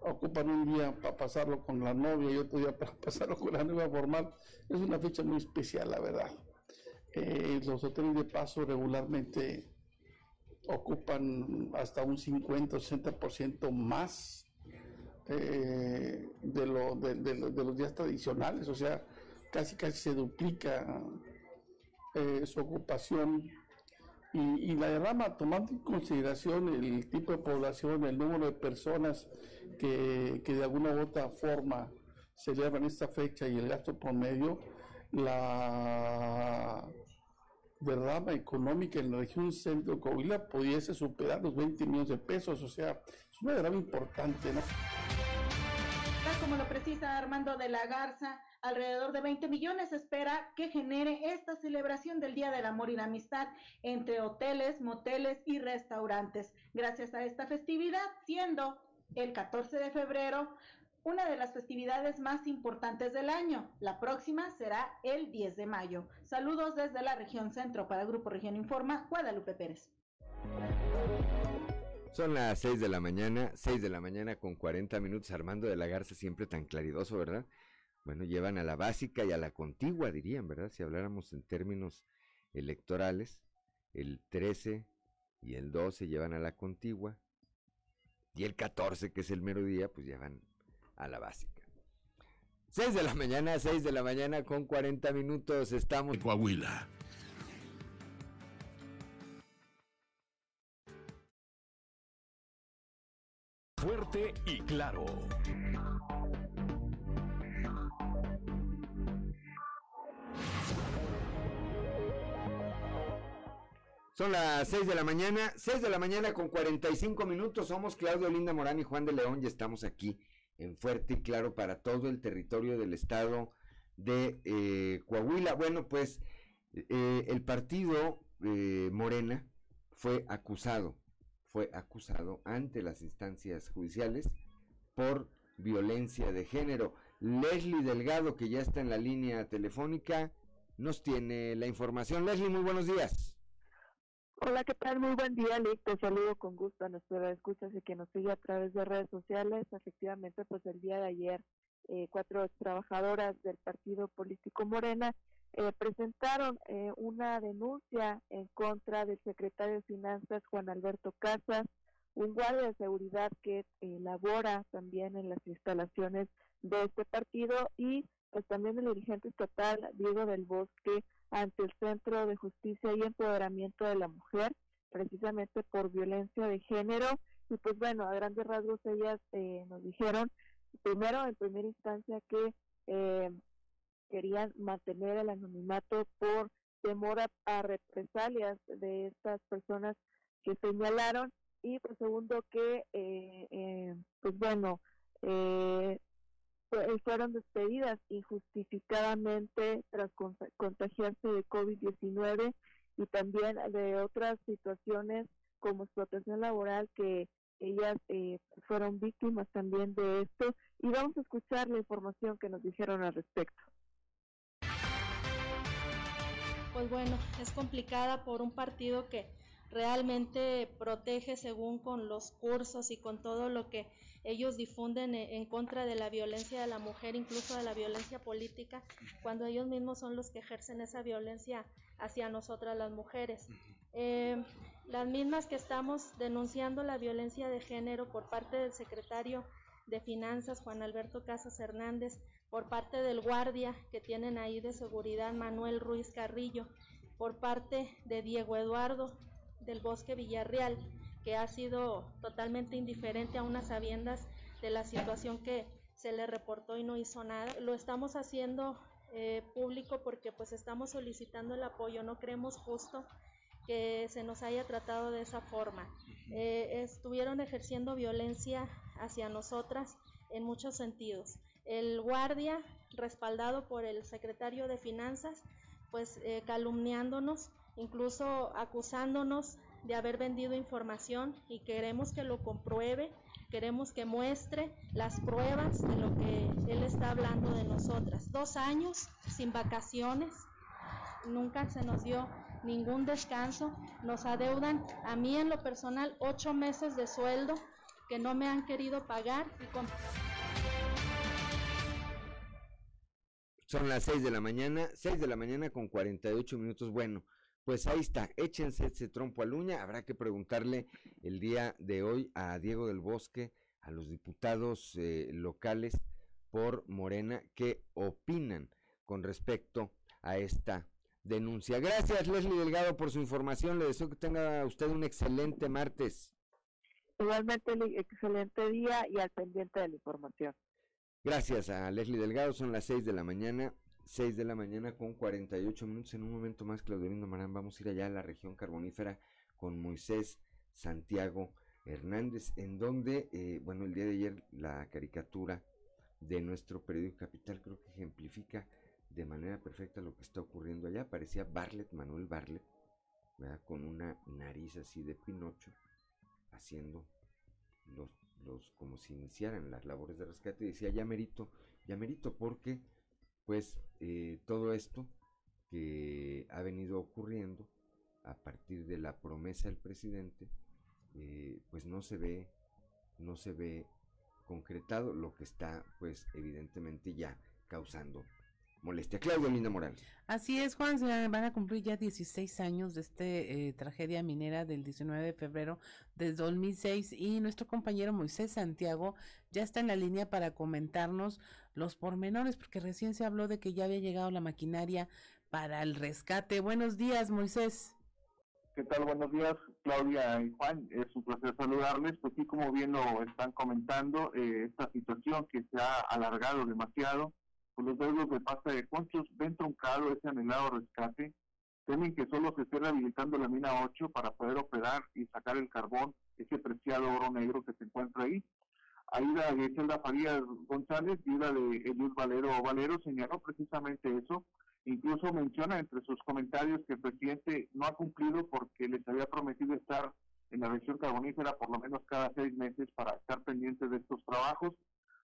ocupan un día para pasarlo con la novia y otro día para pasarlo con la nueva formal. Es una fecha muy especial, la verdad. Eh, los hoteles de paso regularmente ocupan hasta un 50 o 60% más eh, de, lo, de, los días tradicionales, o sea, casi casi se duplica eh, su ocupación y, la derrama, tomando en consideración el tipo de población, el número de personas que, que de alguna u otra forma se en esta fecha y el gasto promedio, la derrama económica en la región centro de Coahuila pudiese superar los 20 millones de pesos, o sea, es una derrama importante, ¿no? Como lo precisa Armando de la Garza, alrededor de 20 millones espera que genere esta celebración del Día del Amor y la Amistad entre hoteles, moteles y restaurantes. Gracias a esta festividad, siendo el 14 de febrero una de las festividades más importantes del año. La próxima será el 10 de mayo. Saludos desde la región centro para Grupo Región Informa, Guadalupe Pérez. Son las 6 de la mañana, 6 de la mañana con 40 minutos. Armando de la Garza siempre tan claridoso, ¿verdad? Bueno, llevan a la básica y a la contigua, dirían, ¿verdad? Si habláramos en términos electorales, el 13 y el 12 llevan a la contigua y el 14, que es el mero día, pues llevan a la básica. 6 de la mañana, 6 de la mañana con 40 minutos, estamos en Coahuila. Fuerte y claro. Son las 6 de la mañana, 6 de la mañana con 45 minutos. Somos Claudio Linda Morán y Juan de León y estamos aquí en Fuerte y Claro para todo el territorio del estado de eh, Coahuila. Bueno, pues eh, el partido eh, Morena fue acusado fue acusado ante las instancias judiciales por violencia de género. Leslie Delgado, que ya está en la línea telefónica, nos tiene la información. Leslie, muy buenos días. Hola, ¿qué tal? Muy buen día, Listo. saludo con gusto a nuestra escuchas y que nos sigue a través de redes sociales. Efectivamente, pues el día de ayer, eh, cuatro trabajadoras del partido político Morena eh, presentaron eh, una denuncia en contra del secretario de Finanzas Juan Alberto Casas, un guardia de seguridad que eh, labora también en las instalaciones de este partido y pues también el dirigente estatal Diego del Bosque ante el Centro de Justicia y Empoderamiento de la Mujer, precisamente por violencia de género. Y pues bueno, a grandes rasgos ellas eh, nos dijeron, primero, en primera instancia, que eh, querían mantener el anonimato por temor a, represalias de estas personas que señalaron y por segundo que eh, eh, pues bueno eh, fueron despedidas injustificadamente tras contagiarse de COVID-19 y también de otras situaciones como explotación laboral que ellas eh, fueron víctimas también de esto y vamos a escuchar la información que nos dijeron al respecto. Pues bueno, es complicada por un partido que realmente protege según con los cursos y con todo lo que ellos difunden e, en contra de la violencia de la mujer, incluso de la violencia política, cuando ellos mismos son los que ejercen esa violencia hacia nosotras las mujeres. Eh, las mismas que estamos denunciando la violencia de género por parte del secretario de Finanzas, Juan Alberto Casas Hernández, por parte del guardia que tienen ahí de seguridad, Manuel Ruiz Carrillo, por parte de Diego Eduardo del Bosque Villarreal, que ha sido totalmente indiferente a unas sabiendas de la situación que se le reportó y no hizo nada. Lo estamos haciendo eh, público porque pues estamos solicitando el apoyo, no creemos justo que se nos haya tratado de esa forma. Eh, estuvieron ejerciendo violencia hacia nosotras en muchos sentidos. El guardia, respaldado por el secretario de Finanzas, pues eh, calumniándonos, incluso acusándonos de haber vendido información y queremos que lo compruebe, queremos que muestre las pruebas de lo que él está hablando de nosotras. Dos años sin vacaciones, nunca se nos dio ningún descanso, nos adeudan a mí en lo personal ocho meses de sueldo que no me han querido pagar. Son las seis de la mañana, seis de la mañana con 48 minutos. Bueno, pues ahí está, échense ese trompo a uña. Habrá que preguntarle el día de hoy a Diego del Bosque, a los diputados eh, locales por Morena, qué opinan con respecto a esta denuncia. Gracias, Leslie Delgado, por su información. Le deseo que tenga usted un excelente martes. Igualmente, excelente día y al pendiente de la información. Gracias a Leslie Delgado, son las seis de la mañana 6 de la mañana con 48 minutos. En un momento más, Claudelino Marán, vamos a ir allá a la región carbonífera con Moisés Santiago Hernández, en donde, eh, bueno, el día de ayer la caricatura de nuestro periódico Capital creo que ejemplifica de manera perfecta lo que está ocurriendo allá. Parecía Barlet, Manuel Barlet, con una nariz así de Pinocho, haciendo los, los, como si iniciaran las labores de rescate. Decía, ya merito, ya merito, porque pues eh, todo esto que ha venido ocurriendo a partir de la promesa del presidente, eh, pues no se ve, no se ve concretado lo que está, pues evidentemente ya causando molestia. Claudia Linda Morales. Así es, Juan, se van a cumplir ya 16 años de esta eh, tragedia minera del 19 de febrero de 2006 y nuestro compañero Moisés Santiago ya está en la línea para comentarnos los pormenores, porque recién se habló de que ya había llegado la maquinaria para el rescate. Buenos días, Moisés. ¿Qué tal? Buenos días, Claudia y Juan. Es un placer saludarles. Pues sí, como bien lo están comentando, eh, esta situación que se ha alargado demasiado, los dedos de pasta de conchos ven truncado ese anhelado rescate. Temen que solo se esté rehabilitando la mina 8 para poder operar y sacar el carbón, ese preciado oro negro que se encuentra ahí. Aida Griselda Farías González, viuda de Eliud Valero Valero, señaló precisamente eso. Incluso menciona entre sus comentarios que el presidente no ha cumplido porque les había prometido estar en la región carbonífera por lo menos cada seis meses para estar pendiente de estos trabajos.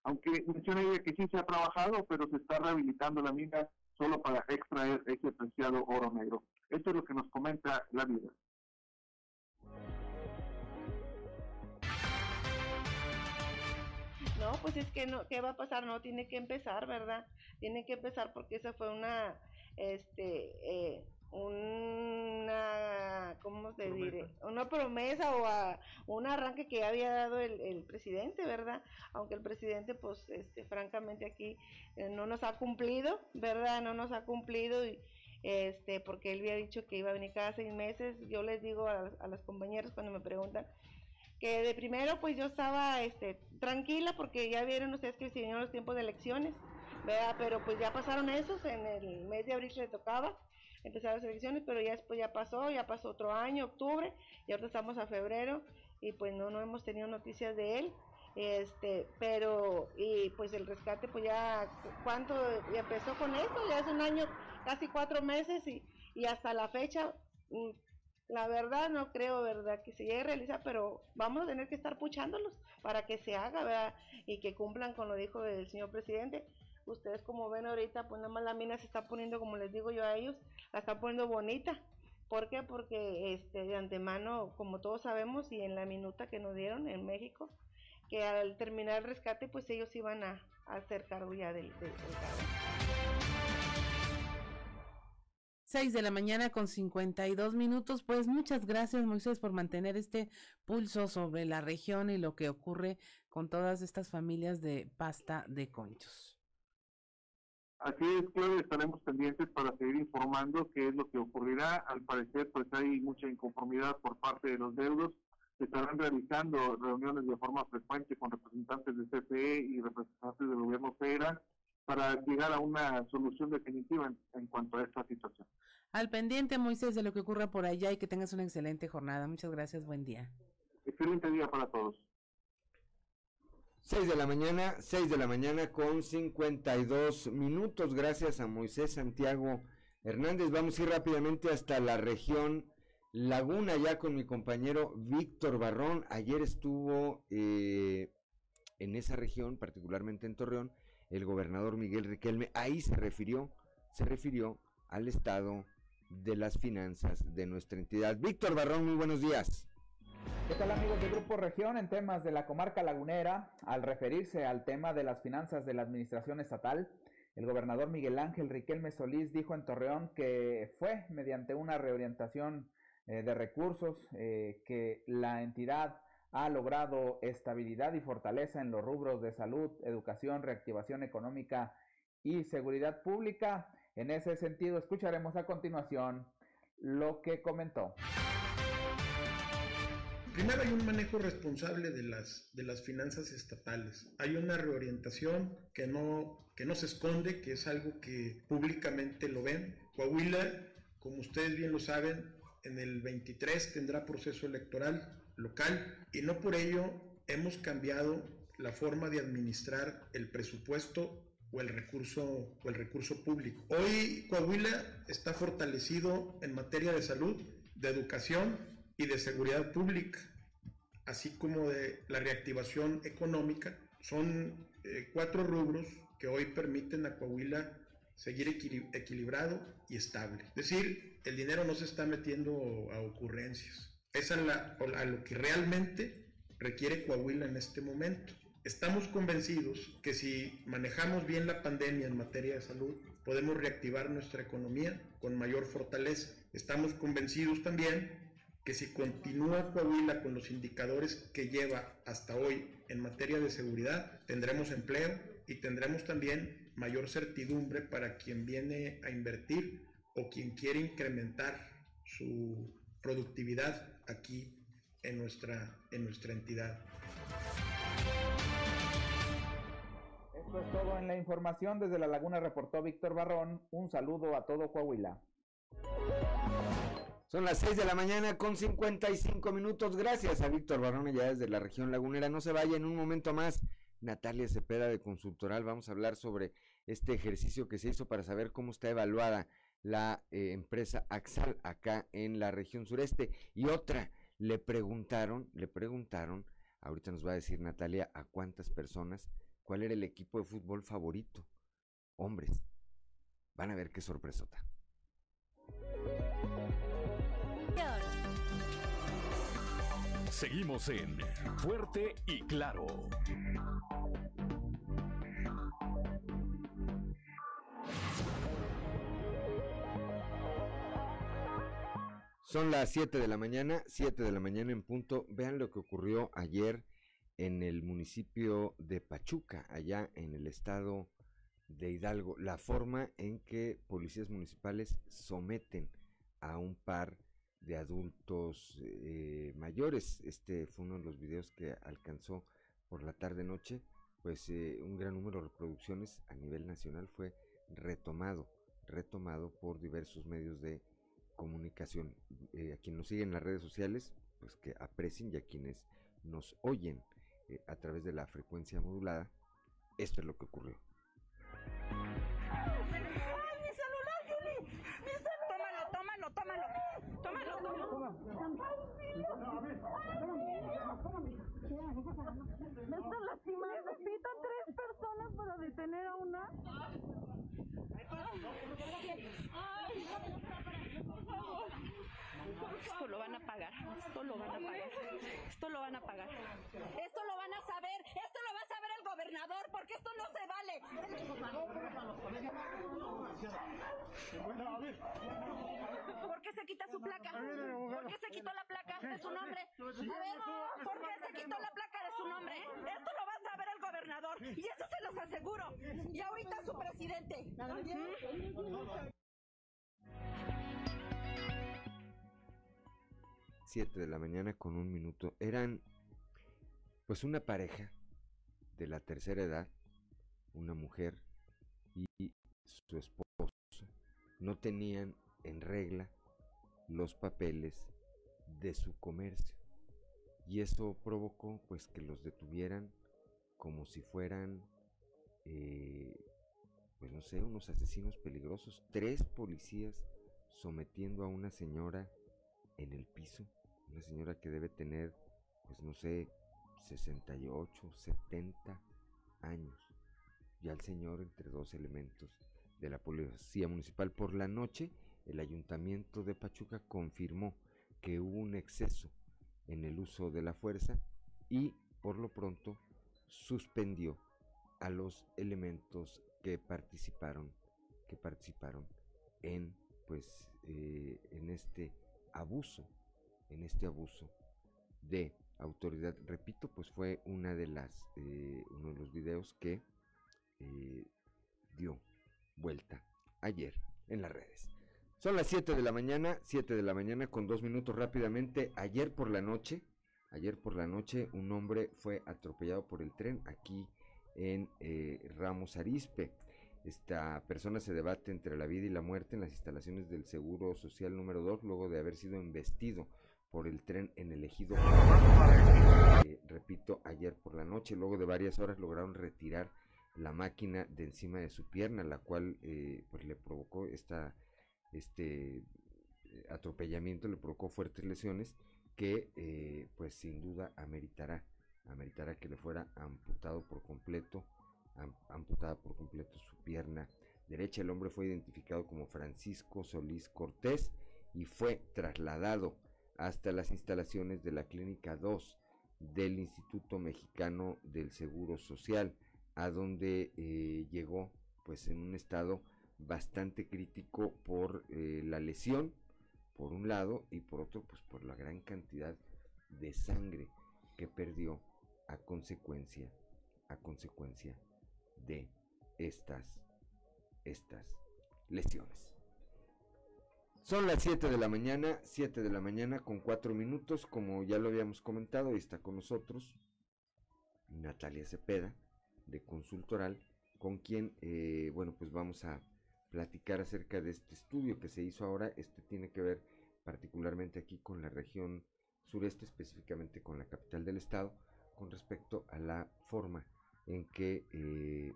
Aunque menciona ella que sí se ha trabajado, pero se está rehabilitando la mina solo para extraer ese preciado oro negro. Esto es lo que nos comenta la viuda. No, pues es que no, ¿qué va a pasar? No, tiene que empezar, ¿verdad? Tiene que empezar porque esa fue una, este, eh, una, ¿cómo se diré? Una promesa o un arranque que había dado el, presidente, ¿verdad? Aunque el presidente, pues, este, francamente aquí eh, no nos ha cumplido, ¿verdad? No nos ha cumplido y, este, porque él había dicho que iba a venir cada seis meses. Yo les digo a, a los compañeros cuando me preguntan, que de primero pues yo estaba este, tranquila porque ya vieron ustedes que se vinieron los tiempos de elecciones, ¿verdad? Pero pues ya pasaron esos, en el mes de abril se le tocaba empezar las elecciones, pero ya después ya pasó, ya pasó otro año, octubre, y ahora estamos a febrero y pues no, no hemos tenido noticias de él. este, pero, y pues el rescate, pues ya, ¿cuánto? Y empezó con esto, ya es un año, casi cuatro meses y, y hasta la fecha, mm, la verdad no creo, ¿verdad? Que se llegue a realizar, pero vamos a tener que estar puchándolos para que se haga, ¿verdad? Y que cumplan con lo dijo el señor presidente. Ustedes como ven ahorita, pues nada más la mina se está poniendo, como les digo yo a ellos, la está poniendo bonita. ¿Por qué? Porque este, de antemano, como todos sabemos, y en la minuta que nos dieron en México, que al terminar el rescate, pues ellos iban a, hacer cargo ya del, del, del cargo. 6 de la mañana con 52 minutos. Pues muchas gracias, Moisés, por mantener este pulso sobre la región y lo que ocurre con todas estas familias de pasta de conchos. Así es, Claudia, estaremos pendientes para seguir informando qué es lo que ocurrirá. Al parecer, pues hay mucha inconformidad por parte de los deudos. Se estarán realizando reuniones de forma frecuente con representantes de CFE y representantes del gobierno federal para llegar a una solución definitiva en, en, cuanto a esta situación. Al pendiente, Moisés, de lo que ocurra por allá y que tengas una excelente jornada. Muchas gracias, buen día. Excelente día para todos. 6 de la mañana, 6 de la mañana con 52 minutos. Gracias a Moisés Santiago Hernández. Vamos a ir rápidamente hasta la región Laguna, ya con mi compañero Víctor Barrón. Ayer estuvo eh, en esa región, particularmente en Torreón, el gobernador Miguel Riquelme, ahí se refirió, se refirió al estado de las finanzas de nuestra entidad. Víctor Barrón, muy buenos días. ¿Qué tal amigos de Grupo Región en temas de la comarca lagunera? Al referirse al tema de las finanzas de la administración estatal, el gobernador Miguel Ángel Riquelme Solís dijo en Torreón que fue mediante una reorientación eh, de recursos eh, que la entidad ha logrado estabilidad y fortaleza en los rubros de salud, educación, reactivación económica y seguridad pública. En ese sentido, escucharemos a continuación lo que comentó. Primero hay un manejo responsable de las, de las finanzas estatales. Hay una reorientación que no, que no se esconde, que es algo que públicamente lo ven. Coahuila, como ustedes bien lo saben, en el 23 tendrá proceso electoral local y no por ello hemos cambiado la forma de administrar el presupuesto o el recurso o el recurso público. Hoy Coahuila está fortalecido en materia de salud, de educación y de seguridad pública, así como de la reactivación económica. Son eh, cuatro rubros que hoy permiten a Coahuila seguir equilibrado y estable. Es decir, el dinero no se está metiendo a ocurrencias. Es a, la, a lo que realmente requiere Coahuila en este momento. Estamos convencidos que si manejamos bien la pandemia en materia de salud, podemos reactivar nuestra economía con mayor fortaleza. Estamos convencidos también que si continúa Coahuila con los indicadores que lleva hasta hoy en materia de seguridad, tendremos empleo y tendremos también mayor certidumbre para quien viene a invertir o quien quiere incrementar su productividad aquí en nuestra, en nuestra entidad. Esto es todo en la información. Desde La Laguna reportó Víctor Barrón. Un saludo a todo Coahuila. Son las 6 de la mañana con 55 minutos. Gracias a Víctor Barrón allá desde la región lagunera. No se vaya en un momento más. Natalia Cepeda de Consultoral. Vamos a hablar sobre este ejercicio que se hizo para saber cómo está evaluada la eh, empresa Axal acá en la región sureste. Y otra, le preguntaron, le preguntaron, ahorita nos va a decir Natalia, a cuántas personas, cuál era el equipo de fútbol favorito. Hombres. Van a ver qué sorpresota. Seguimos en Fuerte y Claro. Son las 7 de la mañana, 7 de la mañana en punto. Vean lo que ocurrió ayer en el municipio de Pachuca, allá en el estado de Hidalgo. La forma en que policías municipales someten a un par de adultos eh, mayores. Este fue uno de los videos que alcanzó por la tarde-noche. Pues eh, un gran número de reproducciones a nivel nacional fue retomado, retomado por diversos medios de comunicación. Eh, a quienes nos siguen en las redes sociales, pues que aprecien y a quienes nos oyen eh, a través de la frecuencia modulada, esto es lo que ocurrió. Me están lastimando. Necesito tres personas para detener a una. Esto lo van a pagar, esto lo van a pagar, esto lo van a pagar. Esto lo van a saber, esto lo va a saber el gobernador, porque esto no se vale. ¿Por qué se quita su placa? ¿Por qué se quitó la placa de su nombre? A ver, ¿por qué se quitó la placa de su nombre? Esto lo va a saber el gobernador, y eso se los aseguro. Y ahorita su presidente. 7 de la mañana con un minuto. Eran pues una pareja de la tercera edad, una mujer y su esposo, no tenían en regla los papeles de su comercio. Y eso provocó pues que los detuvieran como si fueran, eh, pues no sé, unos asesinos peligrosos. Tres policías sometiendo a una señora en el piso una señora que debe tener, pues no sé, 68, 70 años. Y al señor entre dos elementos de la policía municipal. Por la noche, el ayuntamiento de Pachuca confirmó que hubo un exceso en el uso de la fuerza y por lo pronto suspendió a los elementos que participaron que participaron en pues eh, en este abuso en este abuso de autoridad. Repito, pues fue una de las, eh, uno de los videos que eh, dio vuelta ayer en las redes. Son las 7 de la mañana, 7 de la mañana con dos minutos rápidamente. Ayer por la noche, ayer por la noche un hombre fue atropellado por el tren aquí en eh, Ramos Arispe. Esta persona se debate entre la vida y la muerte en las instalaciones del Seguro Social número 2 luego de haber sido investido por el tren en el ejido. Eh, repito, ayer por la noche, luego de varias horas lograron retirar la máquina de encima de su pierna, la cual eh, pues le provocó esta, este eh, atropellamiento, le provocó fuertes lesiones que pues sin duda ameritará, ameritará que le fuera amputado por completo, amputada por completo su pierna derecha. El hombre fue identificado como Francisco Solís Cortés y fue trasladado hasta las instalaciones de la Clínica 2 del Instituto Mexicano del Seguro Social, a donde eh, llegó pues en un estado bastante crítico por eh, la lesión, por un lado, y por otro, pues por la gran cantidad de sangre que perdió a consecuencia, a consecuencia de estas, estas lesiones. Son las 7 de la mañana, 7 de la mañana con 4 minutos, como ya lo habíamos comentado, y está con nosotros Natalia Cepeda, de Consultoral, con quien, eh, bueno, pues vamos a platicar acerca de este estudio que se hizo ahora. Este tiene que ver particularmente aquí con la región sureste, específicamente con la capital del estado, con respecto a la forma en que eh,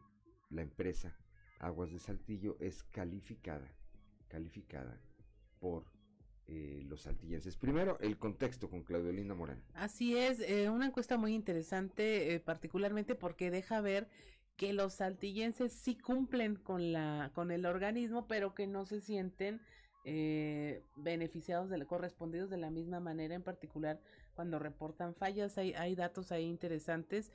la empresa Aguas de Saltillo es calificada, calificada por eh, los saltillenses. Primero, el contexto con Claudio Linda Morán. Así es, eh, una encuesta muy interesante, eh, particularmente porque deja ver que los saltillenses sí cumplen con la con el organismo, pero que no se sienten beneficiados de correspondidos de la misma manera, en particular cuando reportan fallas. Hay, hay datos ahí interesantes.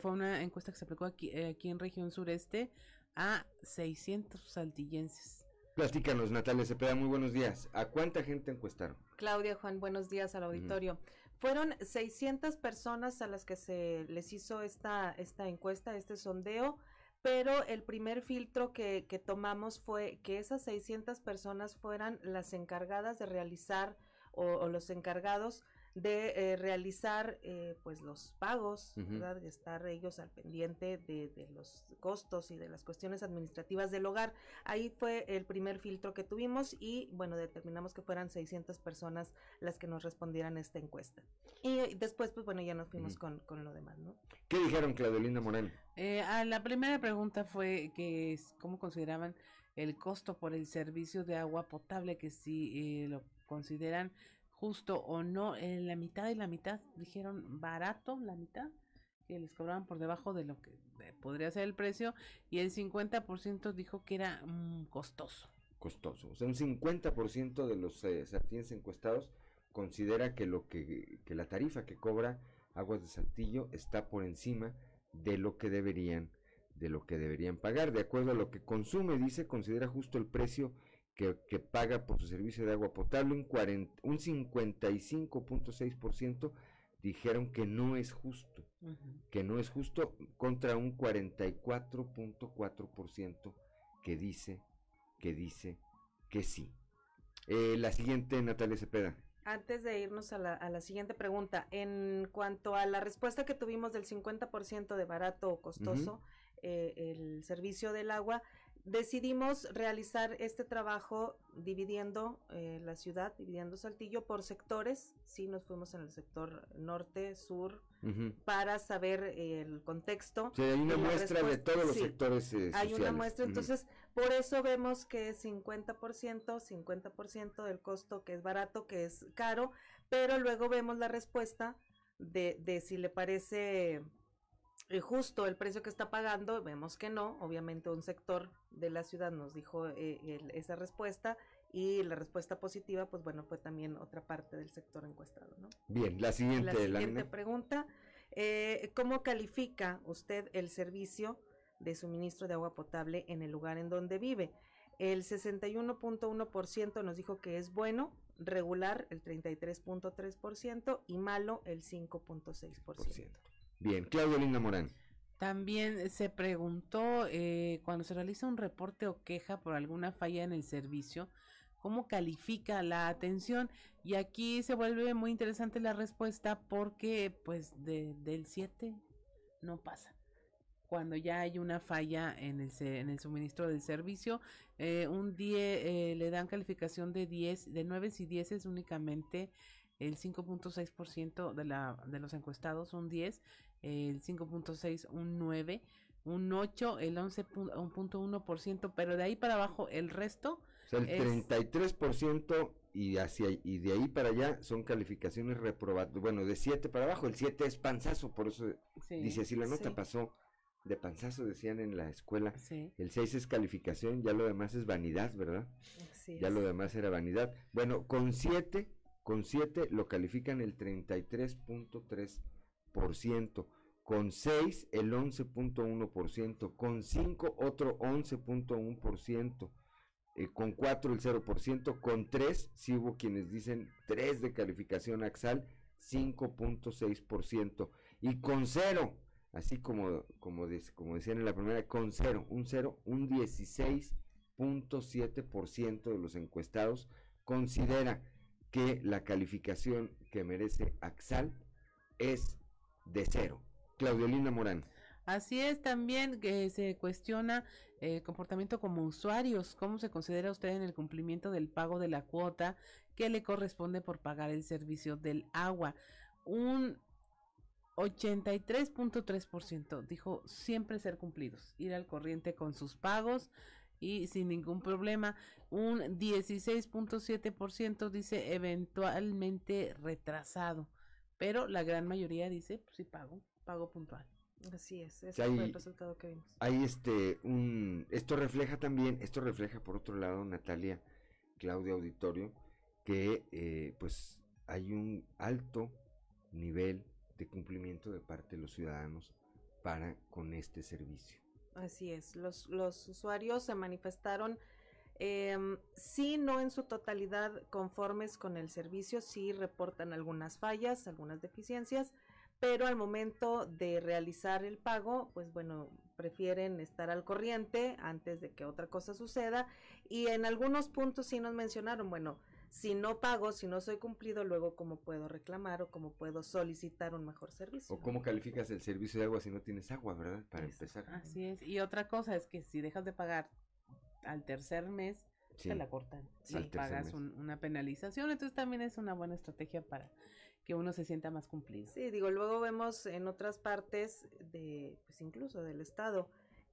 fue una encuesta que se aplicó aquí, aquí en región sureste a 600 saltillenses. Platícanos, Natalia Cepeda, muy buenos días. ¿A cuánta gente encuestaron? Claudia, Juan, buenos días al auditorio. Fueron 600 personas a las que se les hizo esta, esta encuesta, este sondeo, pero el primer filtro que, que tomamos fue que esas 600 personas fueran las encargadas de realizar o, los encargados de eh, realizar eh, pues los pagos, ¿verdad? De estar ellos al pendiente de, de, los costos y de las cuestiones administrativas del hogar. Ahí fue el primer filtro que tuvimos y bueno, determinamos que fueran 600 personas las que nos respondieran esta encuesta. Y después pues bueno, ya nos fuimos con, con, lo demás, ¿no? ¿Qué dijeron Claudelina Moreno? Eh, a la primera pregunta fue que cómo consideraban el costo por el servicio de agua potable, que si lo consideran justo o no, en la mitad y la mitad dijeron barato, la mitad, que les cobraban por debajo de lo que podría ser el precio, y el 50% dijo que era mm, costoso. Costoso, o sea, un 50% de los eh, encuestados considera que lo que, que la tarifa que cobra Aguas de Saltillo está por encima de lo que deberían de lo que deberían pagar. De acuerdo a lo que consume, dice, considera justo el precio que, paga por su servicio de agua potable, un, un 55.6% dijeron que no es justo, que no es justo contra un 44.4% que dice, que dice que sí. Eh, la siguiente, Natalia Cepeda. Antes de irnos a la, a la, siguiente pregunta, en cuanto a la respuesta que tuvimos del 50% de barato o costoso, eh, el servicio del agua, decidimos realizar este trabajo dividiendo eh, la ciudad, dividiendo Saltillo por sectores. Sí, nos fuimos en el sector norte, sur, para saber el contexto. Sí, hay una muestra de todos los sectores eh, Hay una muestra, entonces por eso vemos que es 50%, 50% del costo que es barato, que es caro, pero luego vemos la respuesta de, de si le parece eh, justo el precio que está pagando, vemos que no, obviamente un sector de la ciudad nos dijo eh, esa respuesta y la respuesta positiva, pues bueno, fue también otra parte del sector encuestado, ¿no? Bien, la siguiente, la siguiente pregunta, eh, ¿cómo califica usted el servicio de suministro de agua potable en el lugar en donde vive? El 61.1% nos dijo que es bueno, regular el 33.3% y malo el 5.6%. Bien, Claudio Linda Morán. También se preguntó eh, cuando se realiza un reporte o queja por alguna falla en el servicio, cómo califica la atención y aquí se vuelve muy interesante la respuesta porque pues de, del 7 no pasa cuando ya hay una falla en el, en el suministro del servicio eh, un 10 eh, le dan calificación de 10 de 9 y 10 es únicamente el 5.6% de la de los encuestados un 10 el 5.6 un 9, un 8, el 11.1%, pero de ahí para abajo el resto... O sea, el 33% y, hacia, y de ahí para allá son calificaciones reprobadas. Bueno, de 7 para abajo, el 7 es panzazo, por eso dice así la nota, pasó de panzazo, decían en la escuela. El 6 es calificación, ya lo demás es vanidad, ¿verdad? ya lo demás era vanidad. Bueno, con 7, con 7 lo califican el 33.3% con 6 el 11.1%, con 5 otro 11.1%, eh, con 4 el 0%, con 3, si hubo quienes dicen 3 de calificación Axal, 5.6%, y con 0, así como, como, como decían en la primera, con 0, un 0, un 16.7% de los encuestados considera que la calificación que merece Axal es de cero. Claudiolina Morán. Así es también que se cuestiona el eh, comportamiento como usuarios, cómo se considera usted en el cumplimiento del pago de la cuota que le corresponde por pagar el servicio del agua. Un 83.3% dijo siempre ser cumplidos, ir al corriente con sus pagos y sin ningún problema. Un 16.7% dice eventualmente retrasado pero la gran mayoría dice, pues sí pago, pago puntual. Así es, ese fue el resultado que vimos. Hay este, un, esto refleja también, esto refleja por otro lado, Natalia, Claudia Auditorio, que eh, pues hay un alto nivel de cumplimiento de parte de los ciudadanos para con este servicio. Así es, los, los usuarios se manifestaron eh, sí, no en su totalidad conformes con el servicio, sí reportan algunas fallas, algunas deficiencias, pero al momento de realizar el pago, pues bueno, prefieren estar al corriente antes de que otra cosa suceda. Y en algunos puntos sí nos mencionaron, bueno, Si no pago, si no soy cumplido, luego cómo puedo reclamar o cómo puedo solicitar un mejor servicio. O cómo calificas el servicio de agua si no tienes agua, ¿verdad? Para empezar. Así es. Y otra cosa es que si dejas de pagar al tercer mes, te la cortan. Sí, y pagas un- una penalización. Entonces también es una buena estrategia para que uno se sienta más cumplido. Sí, digo, luego vemos en otras partes de, pues incluso del Estado,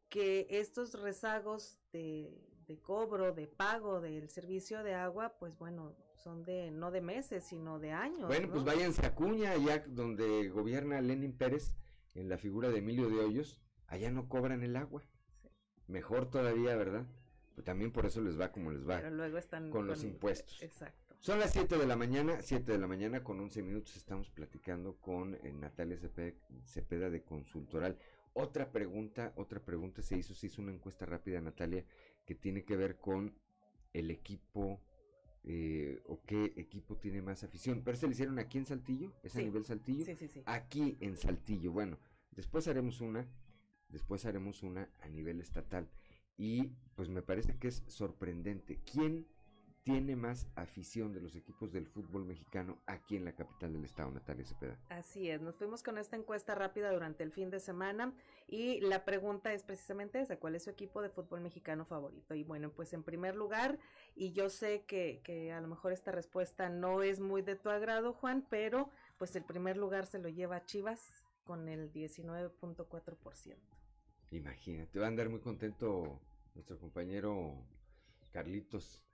que estos rezagos de, de cobro, de pago del servicio de agua, pues bueno, son de, no de meses, sino de años. Bueno, pues váyanse a Acuña, allá donde gobierna Lenin Pérez, en la figura de Emilio de Hoyos, allá no cobran el agua. Mejor todavía, ¿verdad? Pues también por eso les va como les va. Pero luego están con los impuestos. Exacto. Son las 7 de la mañana, 7 de la mañana con 11 minutos estamos platicando con eh, Natalia Cepe- Cepeda de Consultoral. Otra pregunta, otra pregunta se hizo, se hizo una encuesta rápida, Natalia, que tiene que ver con el equipo eh, o qué equipo tiene más afición. Pero se le hicieron aquí en Saltillo, es a nivel Saltillo. Sí, sí, sí. Aquí en Saltillo. Bueno, después haremos una, después haremos una a nivel estatal. Y pues me parece que es sorprendente. ¿Quién tiene más afición de los equipos del fútbol mexicano aquí en la capital del estado, Natalia Cepeda? Así es, nos fuimos con esta encuesta rápida durante el fin de semana y la pregunta es precisamente esa, ¿cuál es su equipo de fútbol mexicano favorito? Y bueno, pues en primer lugar, y yo sé que, que a lo mejor esta respuesta no es muy de tu agrado, Juan, pero pues el primer lugar se lo lleva Chivas con el 19.4%. Imagínate, va a andar muy contento nuestro compañero Carlitos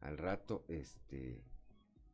al rato, este,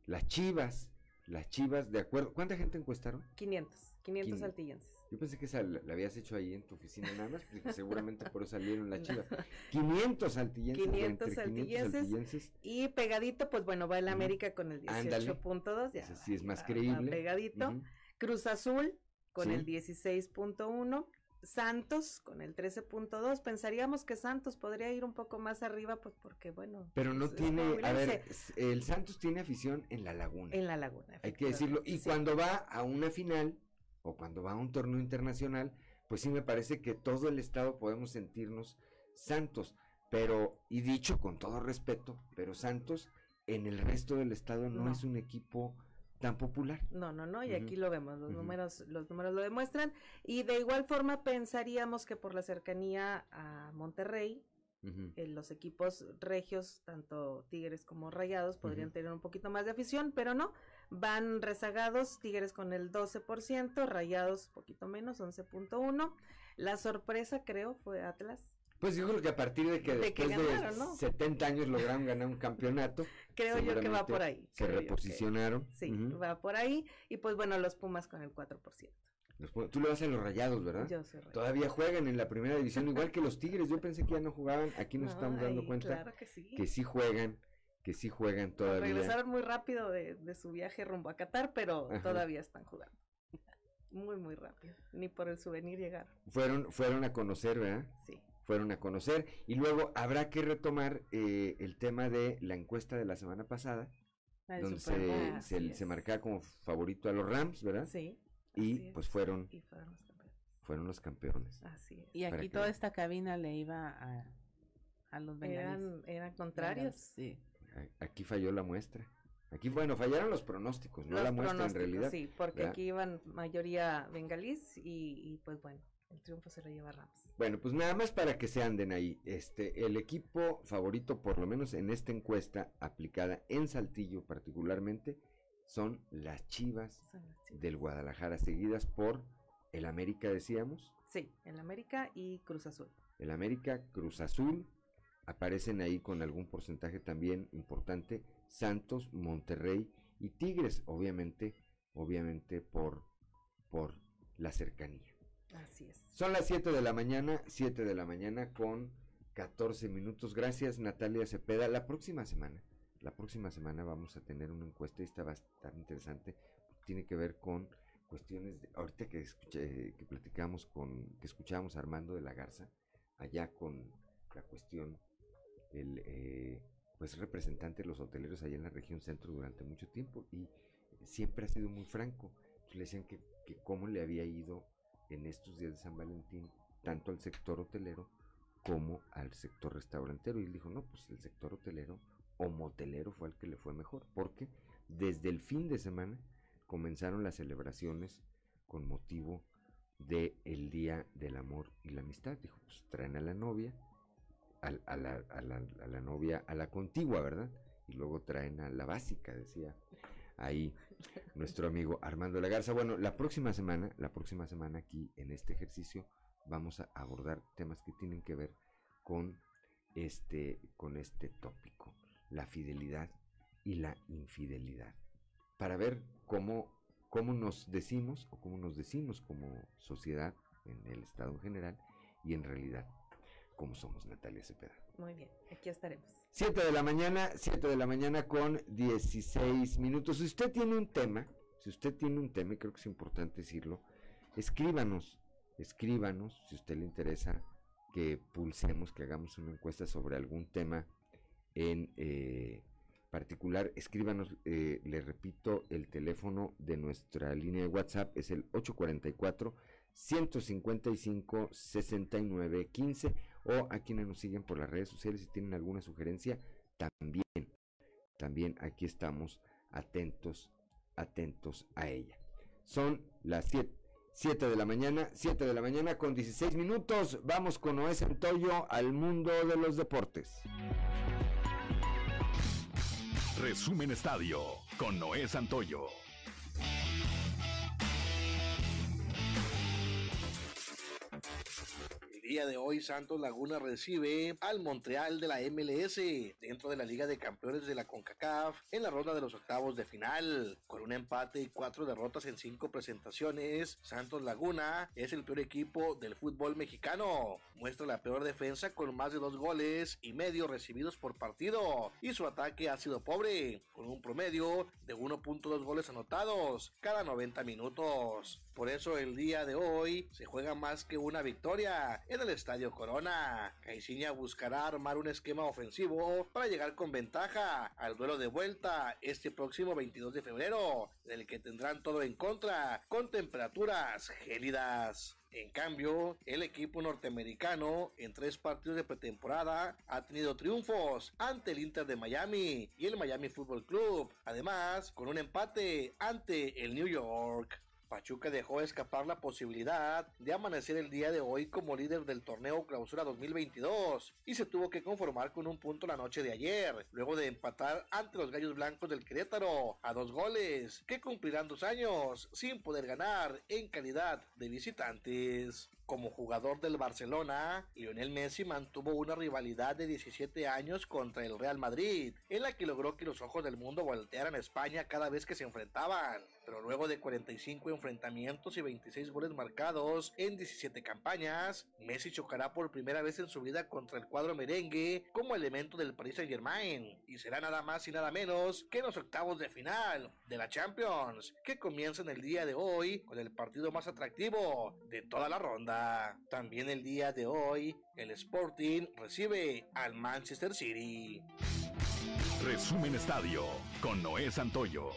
las chivas, las chivas, de acuerdo, ¿cuánta gente encuestaron? 500, 500 Quin- saltillenses. Yo pensé que esa la, la habías hecho ahí en tu oficina nada más, porque seguramente por eso salieron las chivas. 500 saltillenses. 500 entre 500 saltillenses. saltillenses. Y pegadito, pues bueno, va el América con el Ándale. 18.2. Ya Ese sí es más va- va creíble. pegadito. Cruz Azul con Sí. el 16.1. Santos con el 13.2. Pensaríamos que Santos podría ir un poco más arriba, pues porque, bueno. Pero no pues, es tiene, a ver, el Santos tiene afición en la laguna. En la laguna. Hay que decirlo. Y sí. cuando va a una final o cuando va a un torneo internacional, pues sí me parece que todo el estado podemos sentirnos Santos. Pero, y dicho con todo respeto, pero Santos en el resto del estado no, No. es un equipo tan popular. No, no, no, y aquí lo vemos, los números, los números lo demuestran. Y de igual forma pensaríamos que por la cercanía a Monterrey, eh, los equipos regios, tanto Tigres como Rayados, podrían tener un poquito más de afición, pero no, van rezagados, Tigres con el 12%, Rayados poquito menos, 11.1. La sorpresa creo fue Atlas. Pues yo creo que a partir de que De que después de ¿no? 70 años lograron ganar un campeonato. Creo yo que va por ahí. Se que- reposicionaron. Sí, va por ahí. Y pues bueno, los Pumas con el 4%. Los Tú le vas a los rayados, ¿verdad? Yo soy Rayado. Todavía juegan en la primera división, igual que los Tigres. Yo pensé que ya no jugaban. Aquí nos estamos dando Ay, cuenta claro que sí. sí juegan, que sí juegan todavía. Regresaron muy rápido de, de su viaje rumbo a Qatar, pero Ajá. todavía están jugando. Muy, muy rápido. Ni por el souvenir llegaron. Fueron, fueron a conocer, ¿verdad? Sí. Fueron a conocer. Y luego habrá que retomar eh, el tema de la encuesta de la semana pasada, La donde se, es. marcaba como favorito a los Rams, ¿verdad? Sí. Y pues fueron, Y fueron los campeones. fueron los campeones. Así es. Y aquí toda esta cabina le iba a, a los bengalíes. Eran, eran contrarios. Sí. Aquí falló la muestra. Aquí, bueno, fallaron los pronósticos, no Los la muestra en pronósticos, realidad. Sí, porque ¿verdad? aquí iban mayoría bengalís y, y pues bueno, el triunfo se lo lleva Rams. Bueno, pues nada más para que se anden ahí. Este, el equipo favorito, por lo menos en esta encuesta aplicada en Saltillo particularmente, son las Chivas Son las Chivas. del Guadalajara, seguidas por el América, decíamos. Sí, el América y Cruz Azul. El América, Cruz Azul, aparecen ahí con algún porcentaje también importante. Santos, Monterrey y Tigres, obviamente, obviamente por, por la cercanía. Así es. Son las 7 de la mañana, 7 de la mañana con 14 minutos. Gracias Natalia Cepeda. La próxima semana, la próxima semana vamos a tener una encuesta y a estar interesante. Tiene que ver con cuestiones de, ahorita que escuché, que platicamos con, que escuchábamos Armando de la Garza, allá con la cuestión, el eh, pues representante de los hoteleros allá en la región centro durante mucho tiempo y siempre ha sido muy franco. Le decían que, que cómo le había ido en estos días de San Valentín, tanto al sector hotelero como al sector restaurantero. Y él dijo, no, pues el sector hotelero o motelero fue el que le fue mejor, porque desde el fin de semana comenzaron las celebraciones con motivo del el Día del Amor y la Amistad. Dijo, pues traen a la novia, a, la, a, la, a la novia, a la contigua, ¿verdad? Y luego traen a la básica, decía ahí nuestro amigo Armando Lagarza. Bueno, la próxima semana, la próxima semana aquí en este ejercicio vamos a abordar temas que tienen que ver con este, con este tópico, la fidelidad y la infidelidad, para ver cómo, cómo nos decimos o cómo nos decimos como sociedad en el Estado en general y en realidad cómo somos Natalia Cepeda. Muy bien, aquí estaremos. 7 de la mañana, 7 de la mañana con 16 minutos. Si usted tiene un tema, si usted tiene un tema, y creo que es importante decirlo, escríbanos, escríbanos, si usted le interesa que pulsemos, que hagamos una encuesta sobre algún tema en eh, particular, escríbanos, eh, le repito, el teléfono de nuestra línea de WhatsApp es el 844 155 69 15 o a quienes nos siguen por las redes sociales si tienen alguna sugerencia, también, también aquí estamos atentos, atentos a ella. Son las 7 de la mañana, 7 de la mañana con 16 minutos. Vamos con Noé Santoyo al mundo de los deportes. Resumen Estadio con Noé Santoyo. Día de hoy Santos Laguna recibe al Montreal de la MLS dentro de la Liga de Campeones de la CONCACAF en la ronda de los octavos de final. Con un empate y cuatro derrotas en cinco presentaciones, Santos Laguna es el peor equipo del fútbol mexicano. Muestra la peor defensa con más de dos goles y medio recibidos por partido y su ataque ha sido pobre, con un promedio de 1.2 goles anotados cada 90 minutos. Por eso el día de hoy se juega más que una victoria en el Estadio Corona. Caiciña buscará armar un esquema ofensivo para llegar con ventaja al duelo de vuelta este próximo 22 de febrero, del que tendrán todo en contra con temperaturas gélidas. En cambio, el equipo norteamericano en tres partidos de pretemporada ha tenido triunfos ante el Inter de Miami y el Miami Football Club, además con un empate ante el New York. Pachuca dejó escapar la posibilidad de amanecer el día de hoy como líder del torneo Clausura 2022 y se tuvo que conformar con un punto la noche de ayer, luego de empatar ante los Gallos Blancos del Querétaro a dos goles, que cumplirán dos años sin poder ganar en calidad de visitantes. Como jugador del Barcelona, Lionel Messi mantuvo una rivalidad de 17 años contra el Real Madrid, en la que logró que los ojos del mundo voltearan a España cada vez que se enfrentaban pero luego de 45 enfrentamientos y 26 goles marcados en 17 campañas, Messi chocará por primera vez en su vida contra el cuadro merengue como elemento del Paris Saint Germain y será nada más y nada menos que en los octavos de final de la Champions que comienzan el día de hoy con el partido más atractivo de toda la ronda. También el día de hoy el Sporting recibe al Manchester City. Resumen Estadio con Noé Santoyo.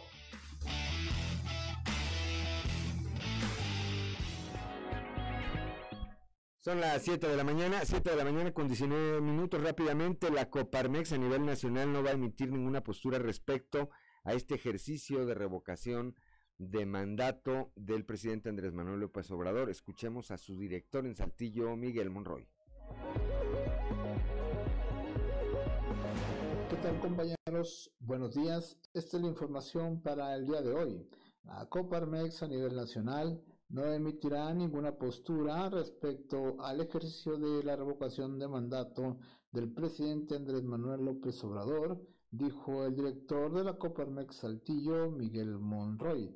Son las 7 de la mañana, 7 de la mañana con 19 minutos. Rápidamente, la Coparmex a nivel nacional no va a emitir ninguna postura respecto a este ejercicio de revocación de mandato del presidente Andrés Manuel López Obrador. Escuchemos a su director en Saltillo, Miguel Monroy. ¿Qué tal compañeros? Buenos días. Esta es la información para el día de hoy. La Coparmex a nivel nacional no emitirá ninguna postura respecto al ejercicio de la revocación de mandato del presidente Andrés Manuel López Obrador, dijo el director de la Coparmex Saltillo, Miguel Monroy.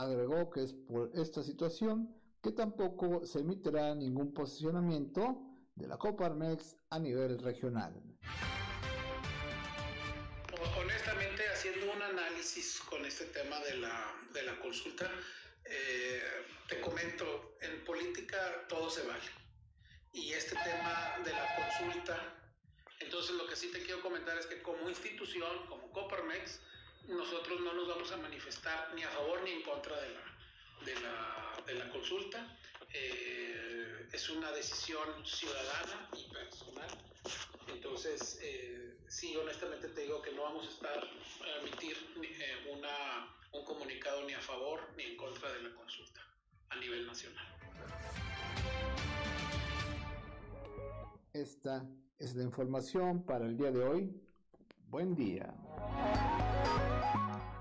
Agregó que es por esta situación que tampoco se emitirá ningún posicionamiento de la Coparmex a nivel regional. Honestamente, haciendo un análisis con este tema de la, de la consulta, eh, te comento, en política todo se vale. Y este tema de la consulta, entonces lo que sí te quiero comentar es que como institución, como Coparmex, nosotros no nos vamos a manifestar ni a favor ni en contra de la, de la, de la consulta. Eh, es una decisión ciudadana y personal. Entonces, eh, sí, honestamente te digo que no vamos a estar a emitir eh, una, un comunicado ni a favor ni en contra de la consulta a nivel nacional. Esta es la información para el día de hoy. Buen día.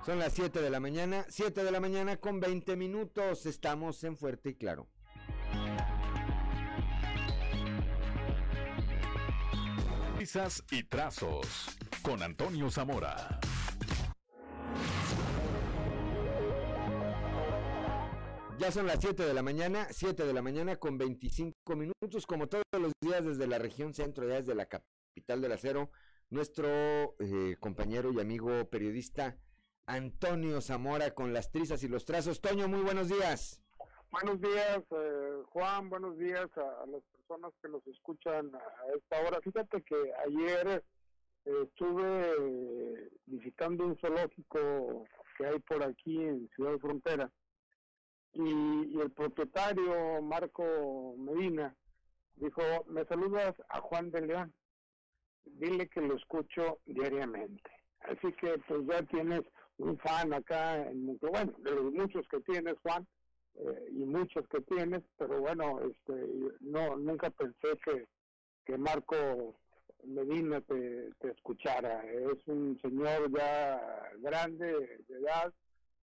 Son las 7 de la mañana, 7 de la mañana con 20 minutos. Estamos en Fuerte y Claro. Risas y trazos con Antonio Zamora. Ya son las 7 de la mañana, 7 de la mañana con 25 minutos, como todos los días desde la región centro, ya desde la capital del acero, nuestro eh, compañero y amigo periodista Antonio Zamora con las trizas y los trazos. Toño, muy buenos días. Buenos días, eh, Juan, buenos días a, las personas que nos escuchan a esta hora. Fíjate que ayer eh, estuve visitando un zoológico que hay por aquí en Ciudad de Frontera y, el propietario Marco Medina dijo, me saludas a Juan de León, dile que lo escucho diariamente. Así que pues ya tienes un fan acá en bueno, de los muchos que tienes Juan eh, y muchos que tienes, pero bueno, este no nunca pensé que, que Marco Medina te, te escuchara. Es un señor ya grande de edad,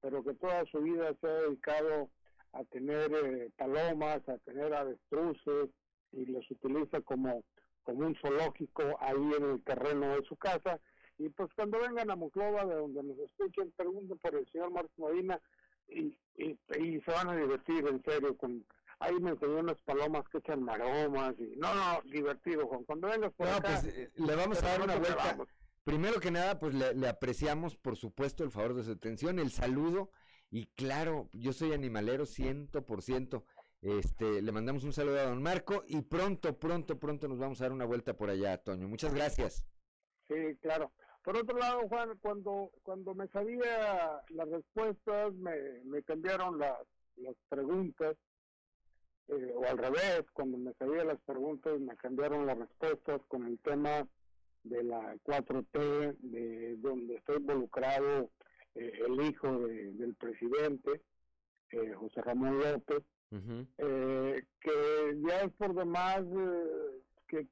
pero que toda su vida se ha dedicado a tener eh, palomas, a tener avestruces y los utiliza como, como un zoológico ahí en el terreno de su casa. Y pues cuando vengan a Muclova, de donde nos escuchen, pregunten por el señor Marcos Medina y, y, se van a divertir, en serio. con Ahí me enseñó unas palomas que echan maromas y no, no, divertido, Juan. Cuando vengas por no, pues eh, le vamos a dar una vuelta. Primero que nada, pues le, le apreciamos, por supuesto, el favor de su atención, el saludo y claro, yo soy animalero ciento por ciento. Este, le mandamos un saludo a don Marco y pronto, pronto, pronto nos vamos a dar una vuelta por allá, Toño. Muchas gracias. Sí, claro. Por otro lado, Juan, cuando, cuando me sabía las respuestas, me, me cambiaron las, las preguntas, eh, o al revés, cuando me sabía las preguntas, me cambiaron las respuestas con el tema de la 4T, de donde estoy involucrado eh, el hijo del presidente, eh, José Ramón López, eh, que ya es por demás que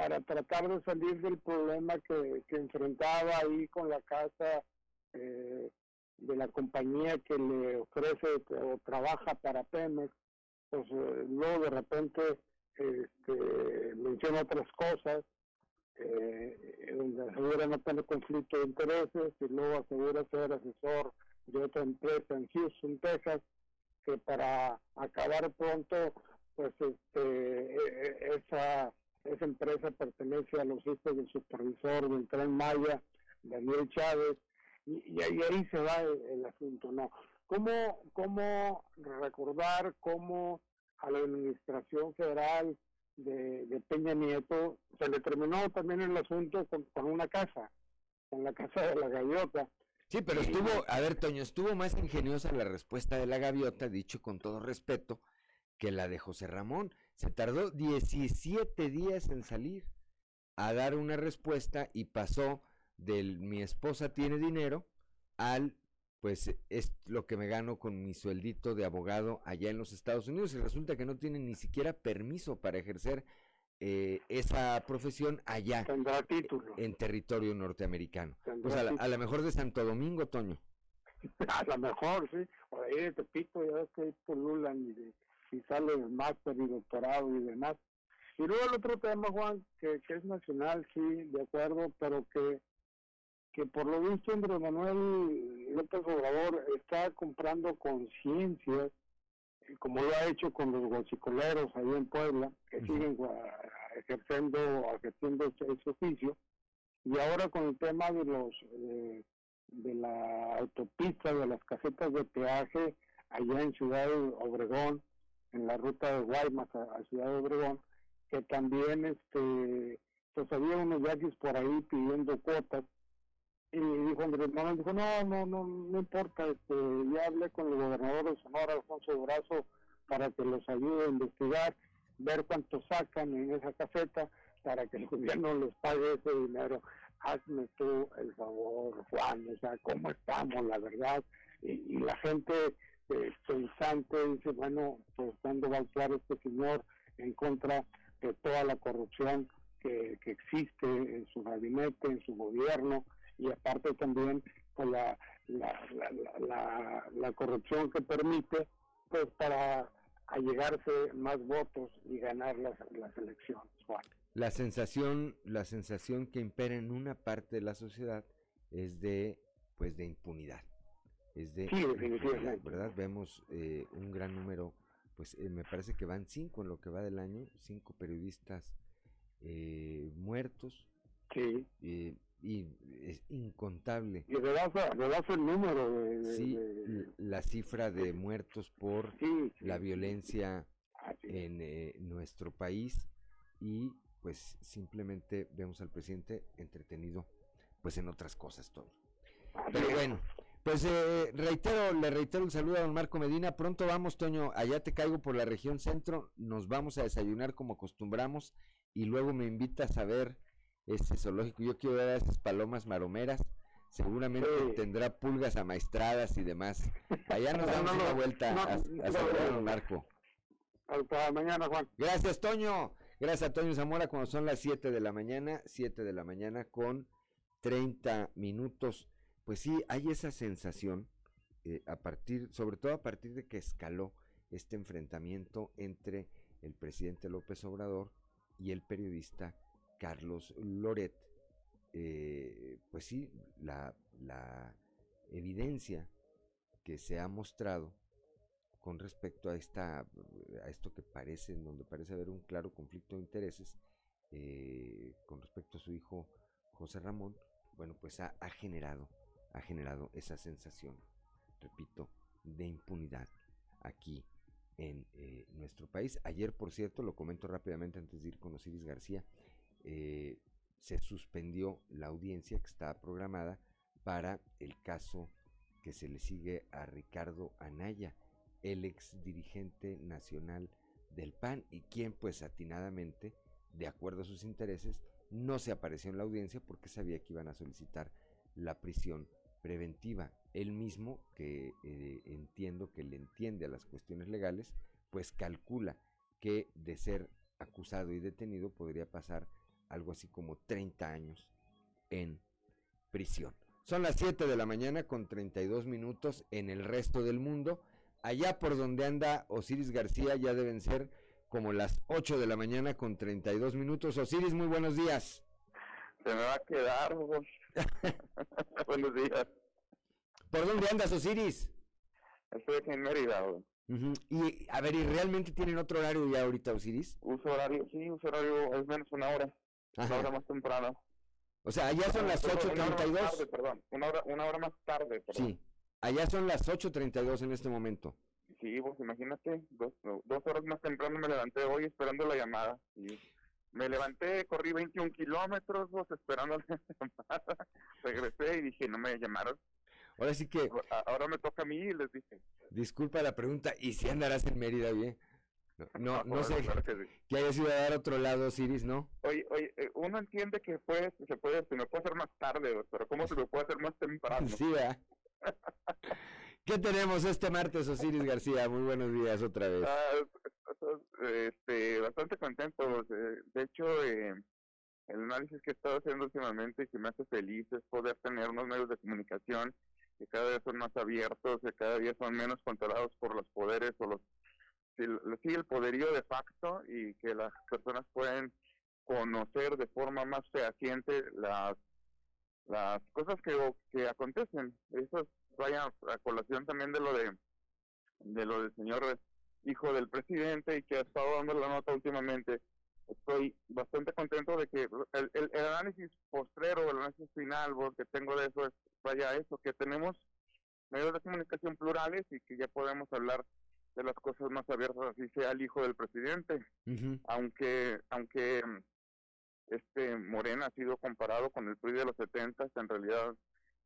para tratar de salir del problema que, enfrentaba ahí con la casa de la compañía que le ofrece o trabaja para Pemex, pues luego de repente este, menciona otras cosas eh, donde asegura no tener conflicto de intereses y luego asegura ser asesor de otra empresa en Houston, Texas, que para acabar pronto, pues este, e, e, esa, esa empresa pertenece a los hijos del supervisor del tren Maya, Daniel Chávez, y, ahí, ahí se va el, asunto, ¿no? ¿Cómo, ¿Cómo recordar cómo a la administración federal de, Peña Nieto, se le terminó también el asunto con, una casa, con la casa de la gaviota. Sí, pero estuvo, a ver, Toño, estuvo más ingeniosa la respuesta de la gaviota, dicho con todo respeto, que la de José Ramón. Se tardó 17 días en salir a dar una respuesta y pasó del mi esposa tiene dinero al pues es lo que me gano con mi sueldito de abogado allá en los Estados Unidos y resulta que no tienen ni siquiera permiso para ejercer eh, esa profesión allá en territorio norteamericro Pues a lo mejor de Santo Domingo, Toño. A lo mejor, sí. O ahí de Tepito, ya ves que ahí pululan y, de, y sale el máster y doctorado y demás. Y luego el otro tema, Juan, que, que es nacional, sí, de acuerdo, pero que que por lo visto Andrés Manuel López Obrador está comprando conciencia, eh, como lo ha hecho con los guachicoleros ahí en Puebla, que siguen ejerciendo, ejerciendo ese, oficio, y ahora con el tema de los eh, de la autopista, de las casetas de peaje allá en Ciudad Obregón, en la ruta de Guaymas a, Ciudad de Obregón, que también este pues había unos yaquis por ahí pidiendo cuotas y dijo Andrés Manuel, dijo, no, no, no, no importa, este, ya hablé con el gobernador de Sonora, Alfonso Brazo, para que los ayude a investigar. ver cuánto sacan en esa caseta para que el gobierno les pague ese dinero. Hazme tú el favor, Juan, o sea, ¿cómo estamos, la verdad? Y, la gente eh, pensante dice, bueno, pues ¿cuándo va a actuar este señor en contra de toda la corrupción que, que existe en su gabinete, en su gobierno? Y aparte también pues, la, la, la, corrupción que permite pues para allegarse más votos y ganar las, las elecciones. La sensación, la sensación que impera en una parte de la sociedad es de, pues, de impunidad. Es de sí, definitivamente. ¿verdad? Vemos eh, un gran número, pues eh, me parece que van cinco en lo que va del año, cinco periodistas eh, muertos. Sí y es incontable. Y das el número de, sí, la cifra de muertos por la violencia en eh, nuestro país y pues simplemente vemos al presidente entretenido pues en otras cosas todo. Pero bueno, pues eh, reitero, le reitero el saludo a don Marco Medina. Pronto vamos, Toño, allá te caigo por la región centro, nos vamos a desayunar como acostumbramos y luego me invitas a ver este zoológico. Yo quiero ver a esas palomas maromeras. Seguramente tendrá pulgas amaestradas y demás. Allá nos damos una vuelta a, a Marco. Hasta mañana, Juan. Gracias, Toño. Gracias a Toño Zamora cuando son las 7 de la mañana, 7 de la mañana con 30 minutos. Pues sí, hay esa sensación, eh, a partir, sobre todo a partir de que escaló este enfrentamiento entre el presidente López Obrador y el periodista Carlos Loret, eh, pues sí, la, evidencia que se ha mostrado con respecto a esta a esto que parece en donde parece haber un claro conflicto de intereses eh, con respecto a su hijo José Ramón bueno pues ha, generado ha generado esa sensación repito de impunidad aquí en eh, nuestro país. Ayer por cierto lo comento rápidamente antes de ir con Osiris García eh, se suspendió la audiencia que estaba programada para el caso que se le sigue a Ricardo Anaya, el ex dirigente nacional del PAN y quien pues atinadamente, de acuerdo a sus intereses, no se apareció en la audiencia porque sabía que iban a solicitar la prisión preventiva. Él mismo, que eh, entiendo que le entiende a las cuestiones legales, pues calcula que de ser acusado y detenido podría pasar algo así como 30 años en prisión. Son las 7 de la mañana con 32 minutos en el resto del mundo. Allá por donde anda Osiris García ya deben ser como las 8 de la mañana con 32 minutos. Osiris, muy buenos días. Se me va a quedar, buenos días. ¿Por dónde andas, Osiris? Estoy en Mérida, Y, a ver, ¿y realmente tienen otro horario ya ahorita, Osiris? Uso horario, sí, uso horario es menos una hora. Una hora más temprano. O sea, allá son las 8.32. Perdón, una hora, una hora más tarde. Perdón. Sí, allá son las 8.32 en este momento. Sí, pues imagínate, dos, dos horas más temprano me levanté hoy esperando la llamada. Y me levanté, corrí 21 kilómetros vos, esperando la llamada. Regresé y dije, no me llamaron. Ahora sí que... Ahora me toca a mí y les dije. Disculpa la pregunta, ¿y si andarás en Mérida bien? No, no, sé que, haya sido a dar otro lado, Siris, ¿no? Oye, oye, eh, uno entiende que puede, se puede, se me puede hacer más tarde, pero ¿cómo se me puede hacer más temprano? Sí, ¿Qué tenemos este martes, Osiris García? Muy buenos días otra vez. Ah, este, bastante contento. De hecho, eh, el análisis que he estado haciendo últimamente y que me hace feliz es poder tener unos medios de comunicación que cada vez son más abiertos, que cada día son menos controlados por los poderes o los sigue el poderío de facto y que las personas pueden conocer de forma más fehaciente las las cosas que, que acontecen. Eso vaya a colación también de lo de de lo del señor hijo del presidente y que ha estado dando la nota últimamente. Estoy bastante contento de que el, el, análisis postrero, el análisis final vos, que tengo de eso es, vaya, eso, que tenemos medios de comunicación plurales y que ya podemos hablar de las cosas más abiertas, así sea el hijo del presidente. Aunque, aunque este Morena ha sido comparado con el PRI de los 70, en realidad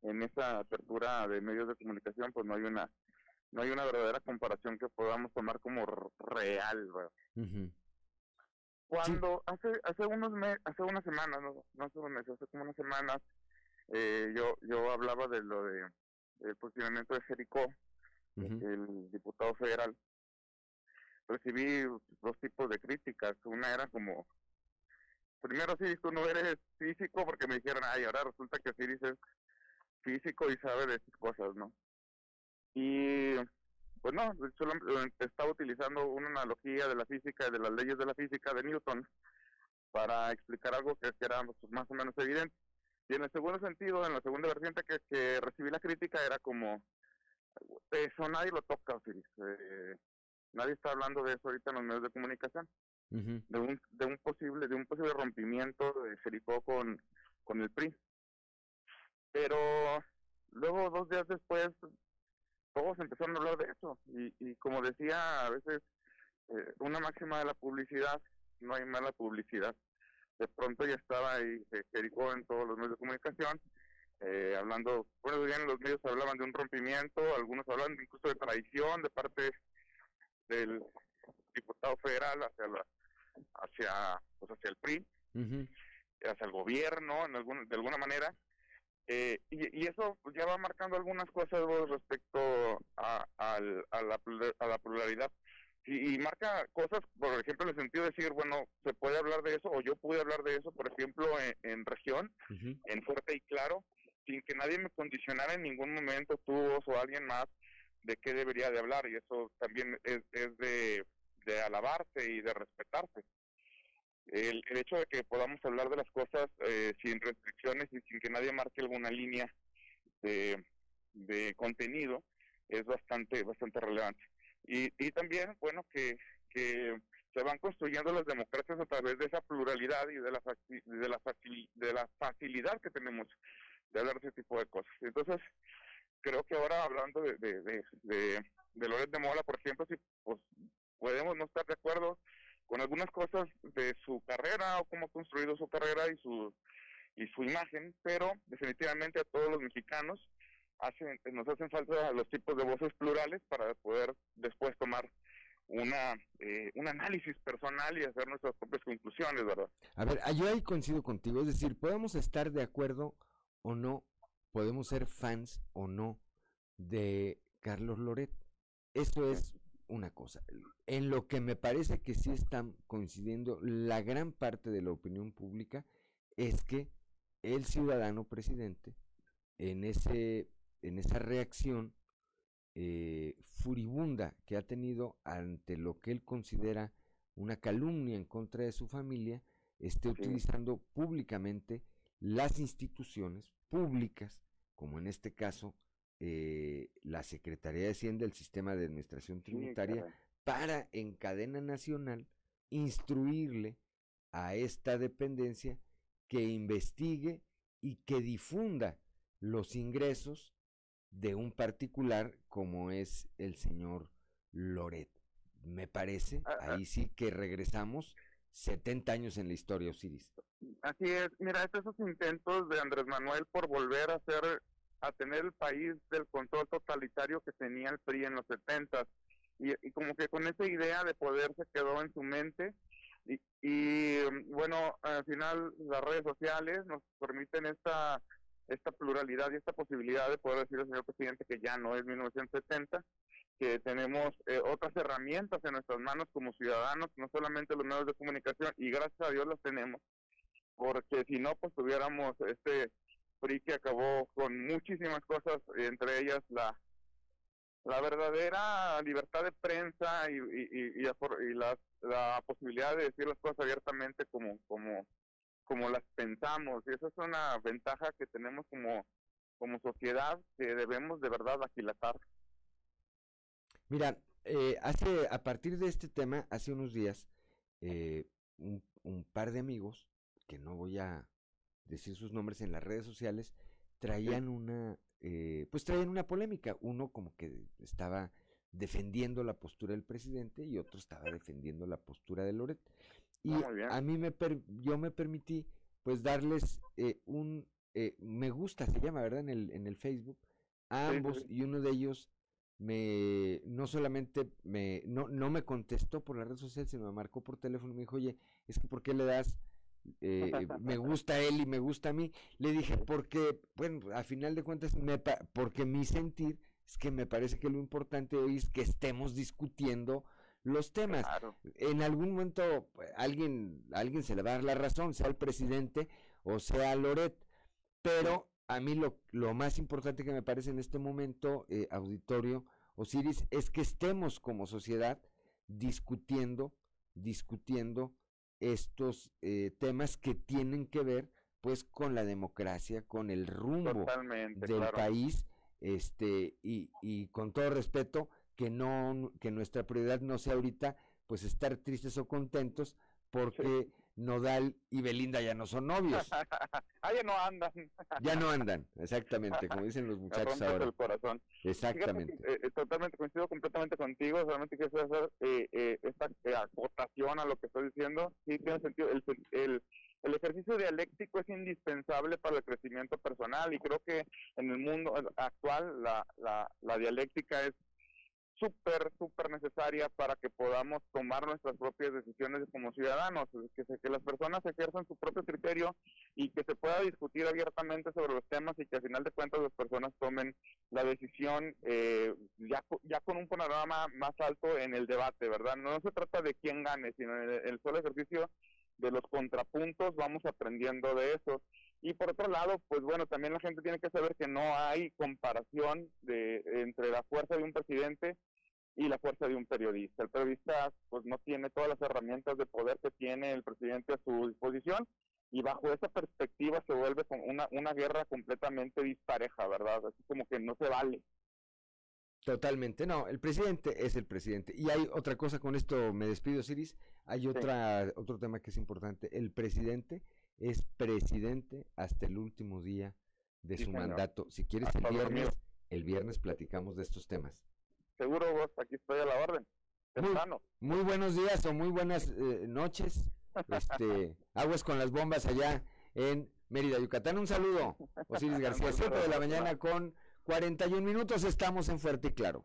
en esa apertura de medios de comunicación pues no hay una no hay una verdadera comparación que podamos tomar como real. Cuando hace hace unos hace unas semanas, no, no hace unos meses, hace como unas semanas, eh, yo yo hablaba de lo de del posicionamiento de Jericó, el diputado federal. Recibí dos tipos de críticas. Una era como, primero sí, tú no eres físico, porque me dijeron, ay, ahora resulta que Osiris es físico y sabe de esas cosas, ¿no? Y pues no, solo estaba utilizando una analogía de la física, de las leyes de la física de Newton, para explicar algo que, que era pues, más o menos evidente. Y en el segundo sentido, en la segunda vertiente que, que recibí la crítica, era como, eso nadie lo toca, Osiris. Eh, nadie está hablando de eso ahorita en los medios de comunicación, de un, de un posible, de un posible rompimiento de Jericó con, con el PRI. Pero luego, dos días después, todos empezaron a hablar de eso. Y, y como decía, a veces eh, una máxima de la publicidad, no hay mala publicidad. De pronto ya estaba ahí eh, Jericó en todos los medios de comunicación, eh, hablando, bueno, bien los medios hablaban de un rompimiento, algunos hablaban incluso de traición de parte del diputado federal hacia la, hacia, pues hacia el PRI, hacia el gobierno, en algún, de alguna manera, eh, y, y eso ya va marcando algunas cosas respecto a, a, la, a la pluralidad. Y, y marca cosas, por ejemplo, en el sentido de decir, bueno, se puede hablar de eso, o yo pude hablar de eso, por ejemplo, en, en región, en fuerte y claro, sin que nadie me condicionara en ningún momento, tú vos o alguien más, de qué debería de hablar. Y eso también es, es de, de alabarse y de respetarse el, hecho de que podamos hablar de las cosas eh, sin restricciones y sin que nadie marque alguna línea de, de contenido es bastante bastante relevante. Y, y también bueno que, que se van construyendo las democracias a través de esa pluralidad y de la de la de la facilidad que tenemos de hablar de ese tipo de cosas. Entonces creo que ahora hablando de de de, de, de Loret de Mola por ejemplo si pues podemos no estar de acuerdo con algunas cosas de su carrera o cómo ha construido su carrera y su y su imagen, pero definitivamente a todos los mexicanos hacen, nos hacen falta los tipos de voces plurales para poder después tomar una eh, un análisis personal y hacer nuestras propias conclusiones, ¿verdad? A ver, ah, yo ahí coincido contigo, es decir, podemos estar de acuerdo o no, podemos ser fans o no de Carlos Loret. Eso es una cosa. En lo que me parece que sí están coincidiendo la gran parte de la opinión pública es que el ciudadano presidente en ese en esa reacción eh, furibunda que ha tenido ante lo que él considera una calumnia en contra de su familia, esté utilizando públicamente las instituciones públicas, como en este caso eh, la Secretaría de Hacienda, el Sistema de Administración Tributaria, para en cadena nacional instruirle a esta dependencia que investigue y que difunda los ingresos de un particular como es el señor Loret. Me parece, ahí sí que regresamos 70 años en la historia, Osiris. Así es, mira, es esos intentos de Andrés Manuel por volver a hacer, a tener el país del control totalitario que tenía el PRI en los 70 y, y como que con esa idea de poder se quedó en su mente. Y, y bueno, al final las redes sociales nos permiten esta esta pluralidad y esta posibilidad de poder decir al señor presidente que ya no es 1970, que tenemos eh, otras herramientas en nuestras manos como ciudadanos, no solamente los medios de comunicación, y gracias a Dios las tenemos, porque si no, pues tuviéramos este PRI que acabó con muchísimas cosas, entre ellas la la verdadera libertad de prensa y, y, y, y la, la posibilidad de decir las cosas abiertamente como, como, como las pensamos. Y esa es una ventaja que tenemos como, como sociedad que debemos de verdad aquilatar. Mira, eh, hace, a partir de este tema, hace unos días, eh, un, un par de amigos, que no voy a decir sus nombres en las redes sociales, traían una, eh, pues traían una polémica. Uno como que estaba defendiendo la postura del presidente y otro estaba defendiendo la postura de Loret. Y Ah, bien. a mí me, per- yo me permití, pues darles eh, un, eh, me gusta, se llama, ¿verdad? En el, en el Facebook, a ambos, y uno de ellos me no solamente me no, no me contestó por la red social, sino me marcó por teléfono y me dijo, oye, es que ¿por qué le das eh, me gusta él y me gusta a mí? Le dije, porque, bueno, a final de cuentas, me porque mi sentir es que me parece que lo importante hoy es que estemos discutiendo los temas. En algún momento pues, alguien, alguien se le va a dar la razón, sea el presidente o sea Loret, pero a mí lo, lo más importante que me parece en este momento, eh, auditorio Osiris, es que estemos como sociedad discutiendo, discutiendo estos eh, temas que tienen que ver pues con la democracia, con el rumbo del país, este, y, y con todo respeto, que no, que nuestra prioridad no sea ahorita pues estar tristes o contentos porque Nodal y Belinda ya no son novios. ah, ya no andan. ya no andan, exactamente, como dicen los muchachos ahora. El corazón. Exactamente. Eh, eh, totalmente, coincido completamente contigo, solamente quiero hacer eh, eh, esta acotación a lo que estoy diciendo. Sí, tiene sentido. El, el, el ejercicio dialéctico es indispensable para el crecimiento personal y creo que en el mundo actual la, la, la dialéctica es súper, súper necesaria para que podamos tomar nuestras propias decisiones como ciudadanos, que, que las personas ejerzan su propio criterio y que se pueda discutir abiertamente sobre los temas y que al final de cuentas las personas tomen la decisión eh, ya, ya con un panorama más alto en el debate, ¿verdad? No se trata de quién gane, sino en el, solo ejercicio de los contrapuntos vamos aprendiendo de eso. Y por otro lado, pues bueno, también la gente tiene que saber que no hay comparación de entre la fuerza de un presidente y la fuerza de un periodista. El periodista pues no tiene todas las herramientas de poder que tiene el presidente a su disposición y bajo esa perspectiva se vuelve una, una guerra completamente dispareja, ¿verdad? Así como que no se vale. Totalmente, no, el presidente es el presidente. Y hay otra cosa, con esto me despido, Siris, hay otra, otro tema que es importante, el presidente es presidente hasta el último día de su mandato. Si quieres el viernes, el viernes platicamos de estos temas. Seguro vos, aquí estoy a la orden. Muy, buenos días o muy buenas eh, noches. Este, aguas con las bombas allá en Mérida, Yucatán. Un saludo, Osiris García, 7 de la mañana con 41 minutos. Estamos en Fuerte y Claro.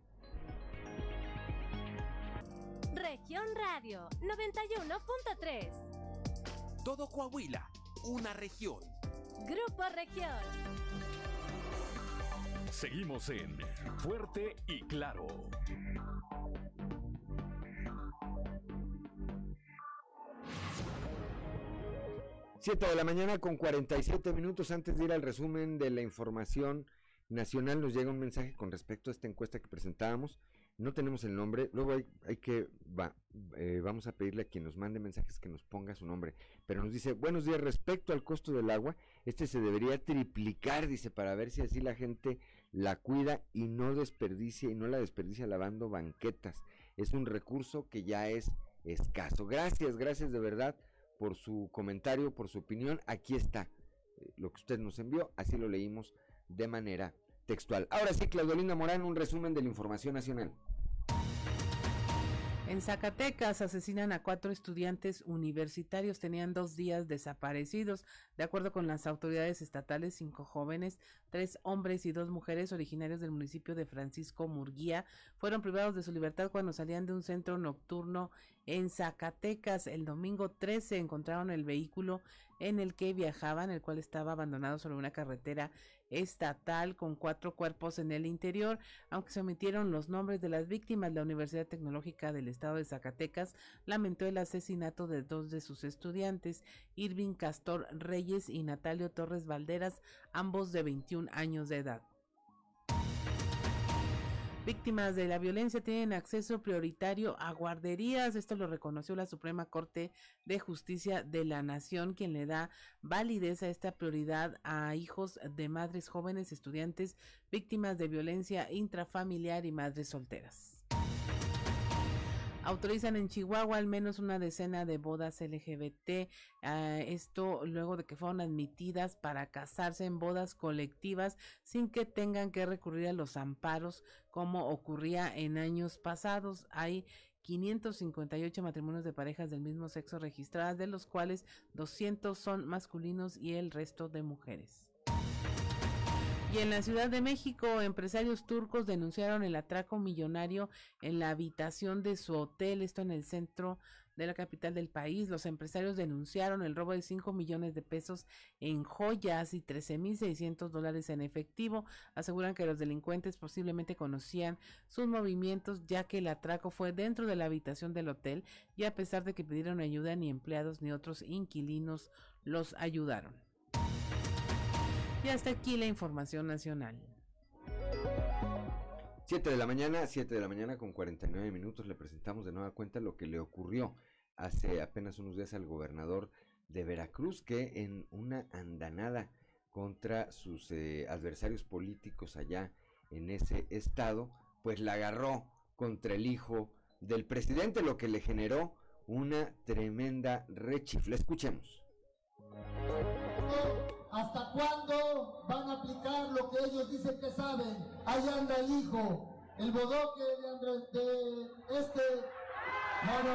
Región Radio 91.3 todo Coahuila, una región. Grupo Región. Seguimos en Fuerte y Claro. Siete de la mañana con 47 minutos. Antes de ir al resumen de la información nacional nos llega un mensaje con respecto a esta encuesta que presentábamos. No tenemos el nombre, luego hay, hay que, eh, vamos a pedirle a quien nos mande mensajes que nos ponga su nombre, pero nos dice, buenos días, respecto al costo del agua, este se debería triplicar, dice, para ver si así la gente la cuida y no desperdicia y no la desperdicia lavando banquetas. Es un recurso que ya es escaso. Gracias, gracias de verdad por su comentario, por su opinión. Aquí está eh, lo que usted nos envió, así lo leímos de manera textual. Ahora sí, Claudelina Morán, un resumen de la información nacional. En Zacatecas asesinan a cuatro estudiantes universitarios. Tenían dos días desaparecidos. De acuerdo con las autoridades estatales, cinco jóvenes, tres hombres y dos mujeres originarios del municipio de Francisco Murguía fueron privados de su libertad cuando salían de un centro nocturno en Zacatecas. El domingo 13 encontraron el vehículo en el que viajaban, el cual estaba abandonado sobre una carretera estatal con cuatro cuerpos en el interior, aunque se omitieron los nombres de las víctimas. La Universidad Tecnológica del Estado de Zacatecas lamentó el asesinato de dos de sus estudiantes, Irving Castor Reyes y Natalio Torres Valderas, ambos de 21 años de edad. Víctimas de la violencia tienen acceso prioritario a guarderías. Esto lo reconoció la Suprema Corte de Justicia de la Nación, quien le da validez a esta prioridad a hijos de madres jóvenes, estudiantes, víctimas de violencia intrafamiliar y madres solteras. Autorizan en Chihuahua al menos una decena de bodas LGBT. Ah, esto luego de que fueron admitidas para casarse en bodas colectivas sin que tengan que recurrir a los amparos como ocurría en años pasados. Hay 558 matrimonios de parejas del mismo sexo registradas, de los cuales 200 son masculinos y el resto de mujeres. Y en la Ciudad de México, empresarios turcos denunciaron el atraco millonario en la habitación de su hotel, esto en el centro de la capital del país. Los empresarios denunciaron el robo de 5 millones de pesos en joyas y 13 mil 600 dólares en efectivo. Aseguran que los delincuentes posiblemente conocían sus movimientos ya que el atraco fue dentro de la habitación del hotel y a pesar de que pidieron ayuda ni empleados ni otros inquilinos los ayudaron. Y hasta aquí la información nacional. 7 de la mañana, 7 de la mañana con 49 minutos le presentamos de nueva cuenta lo que le ocurrió hace apenas unos días al gobernador de Veracruz que en una andanada contra sus eh, adversarios políticos allá en ese estado, pues la agarró contra el hijo del presidente, lo que le generó una tremenda rechifla. Escuchemos. ¿Hasta cuándo van a aplicar lo que ellos dicen que saben? Ahí anda el hijo, el bodoque de, Andrés, de este... No, no,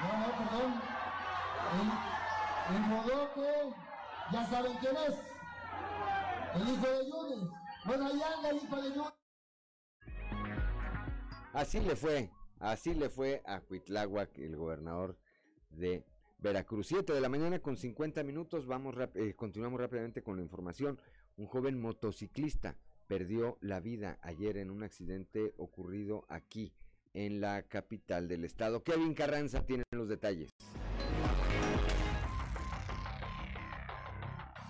no, no, perdón. El, el bodoque, ya saben quién es. El hijo de Yunes. Bueno, ahí anda el hijo de Yunes. Así le fue, así le fue a Cuitláhuac, el gobernador de Veracruz. 7 de la mañana con 50 minutos. Vamos eh, continuamos rápidamente con la información. Un joven motociclista perdió la vida ayer en un accidente ocurrido aquí en la capital del estado. Kevin Carranza tiene los detalles.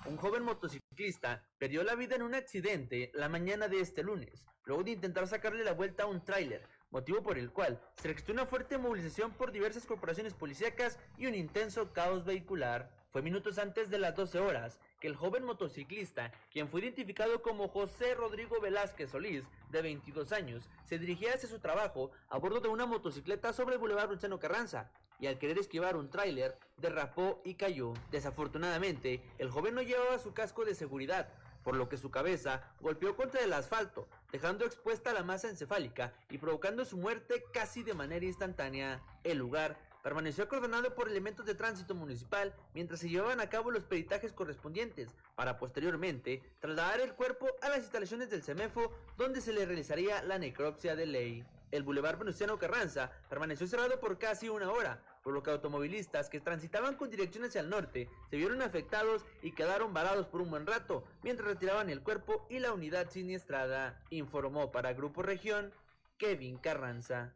Un joven motociclista perdió la vida en un accidente la mañana de este lunes, luego de intentar sacarle la vuelta a un tráiler motivo por el cual se registró una fuerte movilización por diversas corporaciones policíacas y un intenso caos vehicular. Fue minutos antes de las 12 horas que el joven motociclista, quien fue identificado como José Rodrigo Velázquez Solís, de 22 años, se dirigía hacia su trabajo a bordo de una motocicleta sobre el Boulevard Luciano Carranza, y al querer esquivar un tráiler, derrapó y cayó. Desafortunadamente, el joven no llevaba su casco de seguridad, por lo que su cabeza golpeó contra el asfalto, dejando expuesta la masa encefálica y provocando su muerte casi de manera instantánea. El lugar permaneció acordonado por elementos de tránsito municipal mientras se llevaban a cabo los peritajes correspondientes, para posteriormente trasladar el cuerpo a las instalaciones del CEMEFO, donde se le realizaría la necropsia de ley. El bulevar Venustiano Carranza permaneció cerrado por casi una hora, por lo que automovilistas que transitaban con dirección hacia el norte se vieron afectados y quedaron varados por un buen rato mientras retiraban el cuerpo y la unidad siniestrada, informó para Grupo Región Kevin Carranza.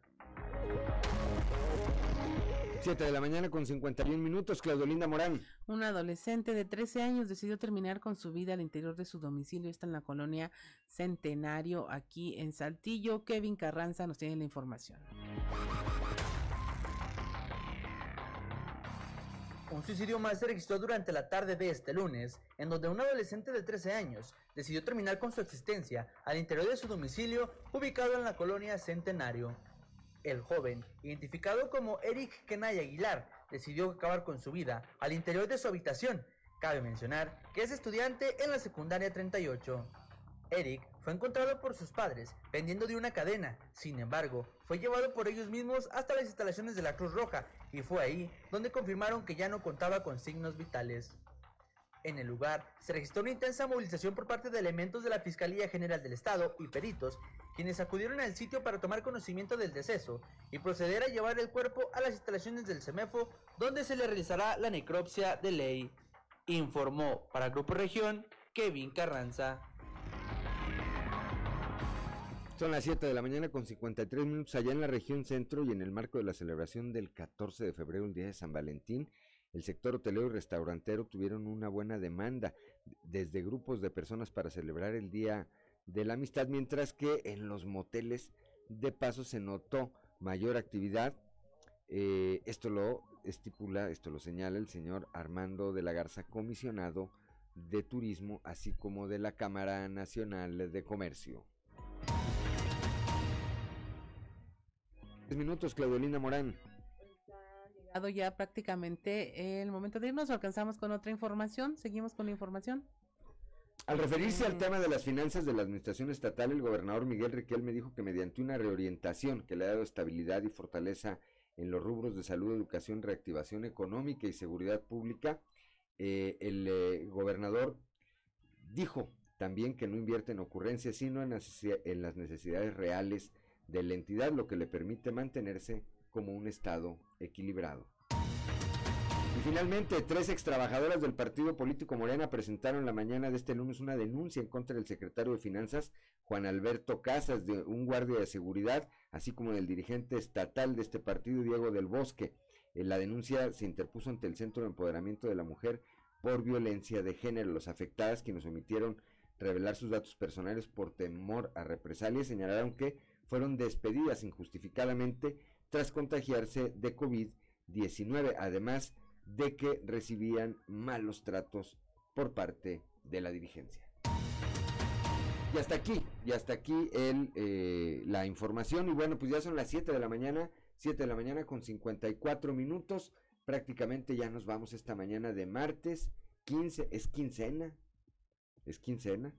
7 de la mañana con 51 minutos, Claudolinda Morán. Un adolescente de 13 años decidió terminar con su vida al interior de su domicilio. Está en la colonia Centenario, aquí en Saltillo. Kevin Carranza nos tiene la información. Un suicidio más se registró durante la tarde de este lunes, en donde un adolescente de 13 años decidió terminar con su existencia al interior de su domicilio ubicado en la colonia Centenario. El joven, identificado como Eric Kenay Aguilar, decidió acabar con su vida al interior de su habitación. Cabe mencionar que es estudiante en la secundaria 38. Eric fue encontrado por sus padres pendiendo de una cadena, sin embargo, fue llevado por ellos mismos hasta las instalaciones de la Cruz Roja y fue ahí donde confirmaron que ya no contaba con signos vitales. En el lugar se registró una intensa movilización por parte de elementos de la Fiscalía General del Estado y peritos, quienes acudieron al sitio para tomar conocimiento del deceso y proceder a llevar el cuerpo a las instalaciones del CEMEFO, donde se le realizará la necropsia de ley, informó para Grupo Región Kevin Carranza. Son las 7 de la mañana con 53 minutos allá en la región centro y en el marco de la celebración del 14 de febrero, el día de San Valentín, el sector hotelero y restaurantero tuvieron una buena demanda desde grupos de personas para celebrar el Día de la Amistad, mientras que en los moteles de paso se notó mayor actividad. Eh, esto lo estipula, esto lo señala el señor Armando de la Garza, comisionado de Turismo, así como de la Cámara Nacional de Comercio. minutos, Claudelina Morán. Llegado ya prácticamente el momento de irnos, alcanzamos con otra información, seguimos con la información. Al referirse al tema de las finanzas de la administración estatal, el gobernador Miguel Riquelme dijo que mediante una reorientación que le ha dado estabilidad y fortaleza en los rubros de salud, educación, reactivación económica y seguridad pública, eh, el eh, gobernador dijo también que no invierte en ocurrencias, sino en, en las necesidades reales de la entidad, lo que le permite mantenerse como un Estado equilibrado. Y finalmente, tres extrabajadoras del partido político Morena presentaron la mañana de este lunes una denuncia en contra del secretario de Finanzas, Juan Alberto Casas, de un guardia de seguridad, así como del dirigente estatal de este partido, Diego del Bosque. Eh, la denuncia se interpuso ante el Centro de Empoderamiento de la Mujer por violencia de género. Los afectadas, quienes omitieron revelar sus datos personales por temor a represalias, señalaron que fueron despedidas injustificadamente tras contagiarse de COVID-19. Además, de que recibían malos tratos por parte de la dirigencia. Y hasta aquí, y hasta aquí el, eh, la información. Y bueno, pues ya son las 7 de la mañana, 7 de la mañana con 54 minutos. Prácticamente ya nos vamos esta mañana de martes 15, es quincena, es quincena.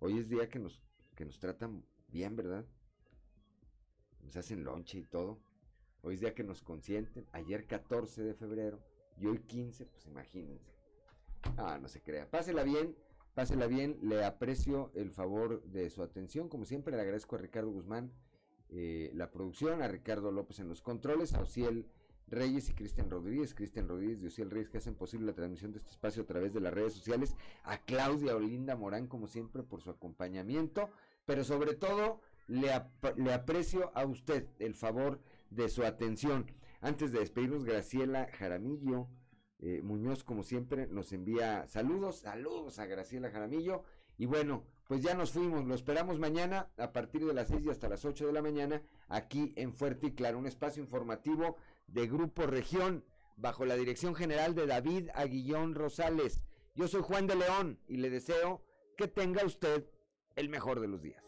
Hoy es día que nos, que nos tratan bien, ¿verdad? Nos hacen lonche y todo. Hoy es día que nos consienten. Ayer 14 de febrero y hoy 15, pues imagínense. Ah, no se crea. Pásela bien, pásela bien. Le aprecio el favor de su atención. Como siempre, le agradezco a Ricardo Guzmán eh, la producción, a Ricardo López en los controles, a Ociel Reyes y Cristian Rodríguez, Cristian Rodríguez y Ociel Reyes que hacen posible la transmisión de este espacio a través de las redes sociales, a Claudia Olinda Morán, como siempre, por su acompañamiento, pero sobre todo le, le aprecio a usted el favor de su atención. Antes de despedirnos, Graciela Jaramillo eh, Muñoz, como siempre, nos envía saludos, saludos a Graciela Jaramillo. Y bueno, pues ya nos fuimos, lo esperamos mañana a partir de las 6 y hasta las 8 de la mañana, aquí en Fuerte y Claro, un espacio informativo de Grupo Región, bajo la dirección general de David Aguillón Rosales. Yo soy Juan de León y le deseo que tenga usted el mejor de los días.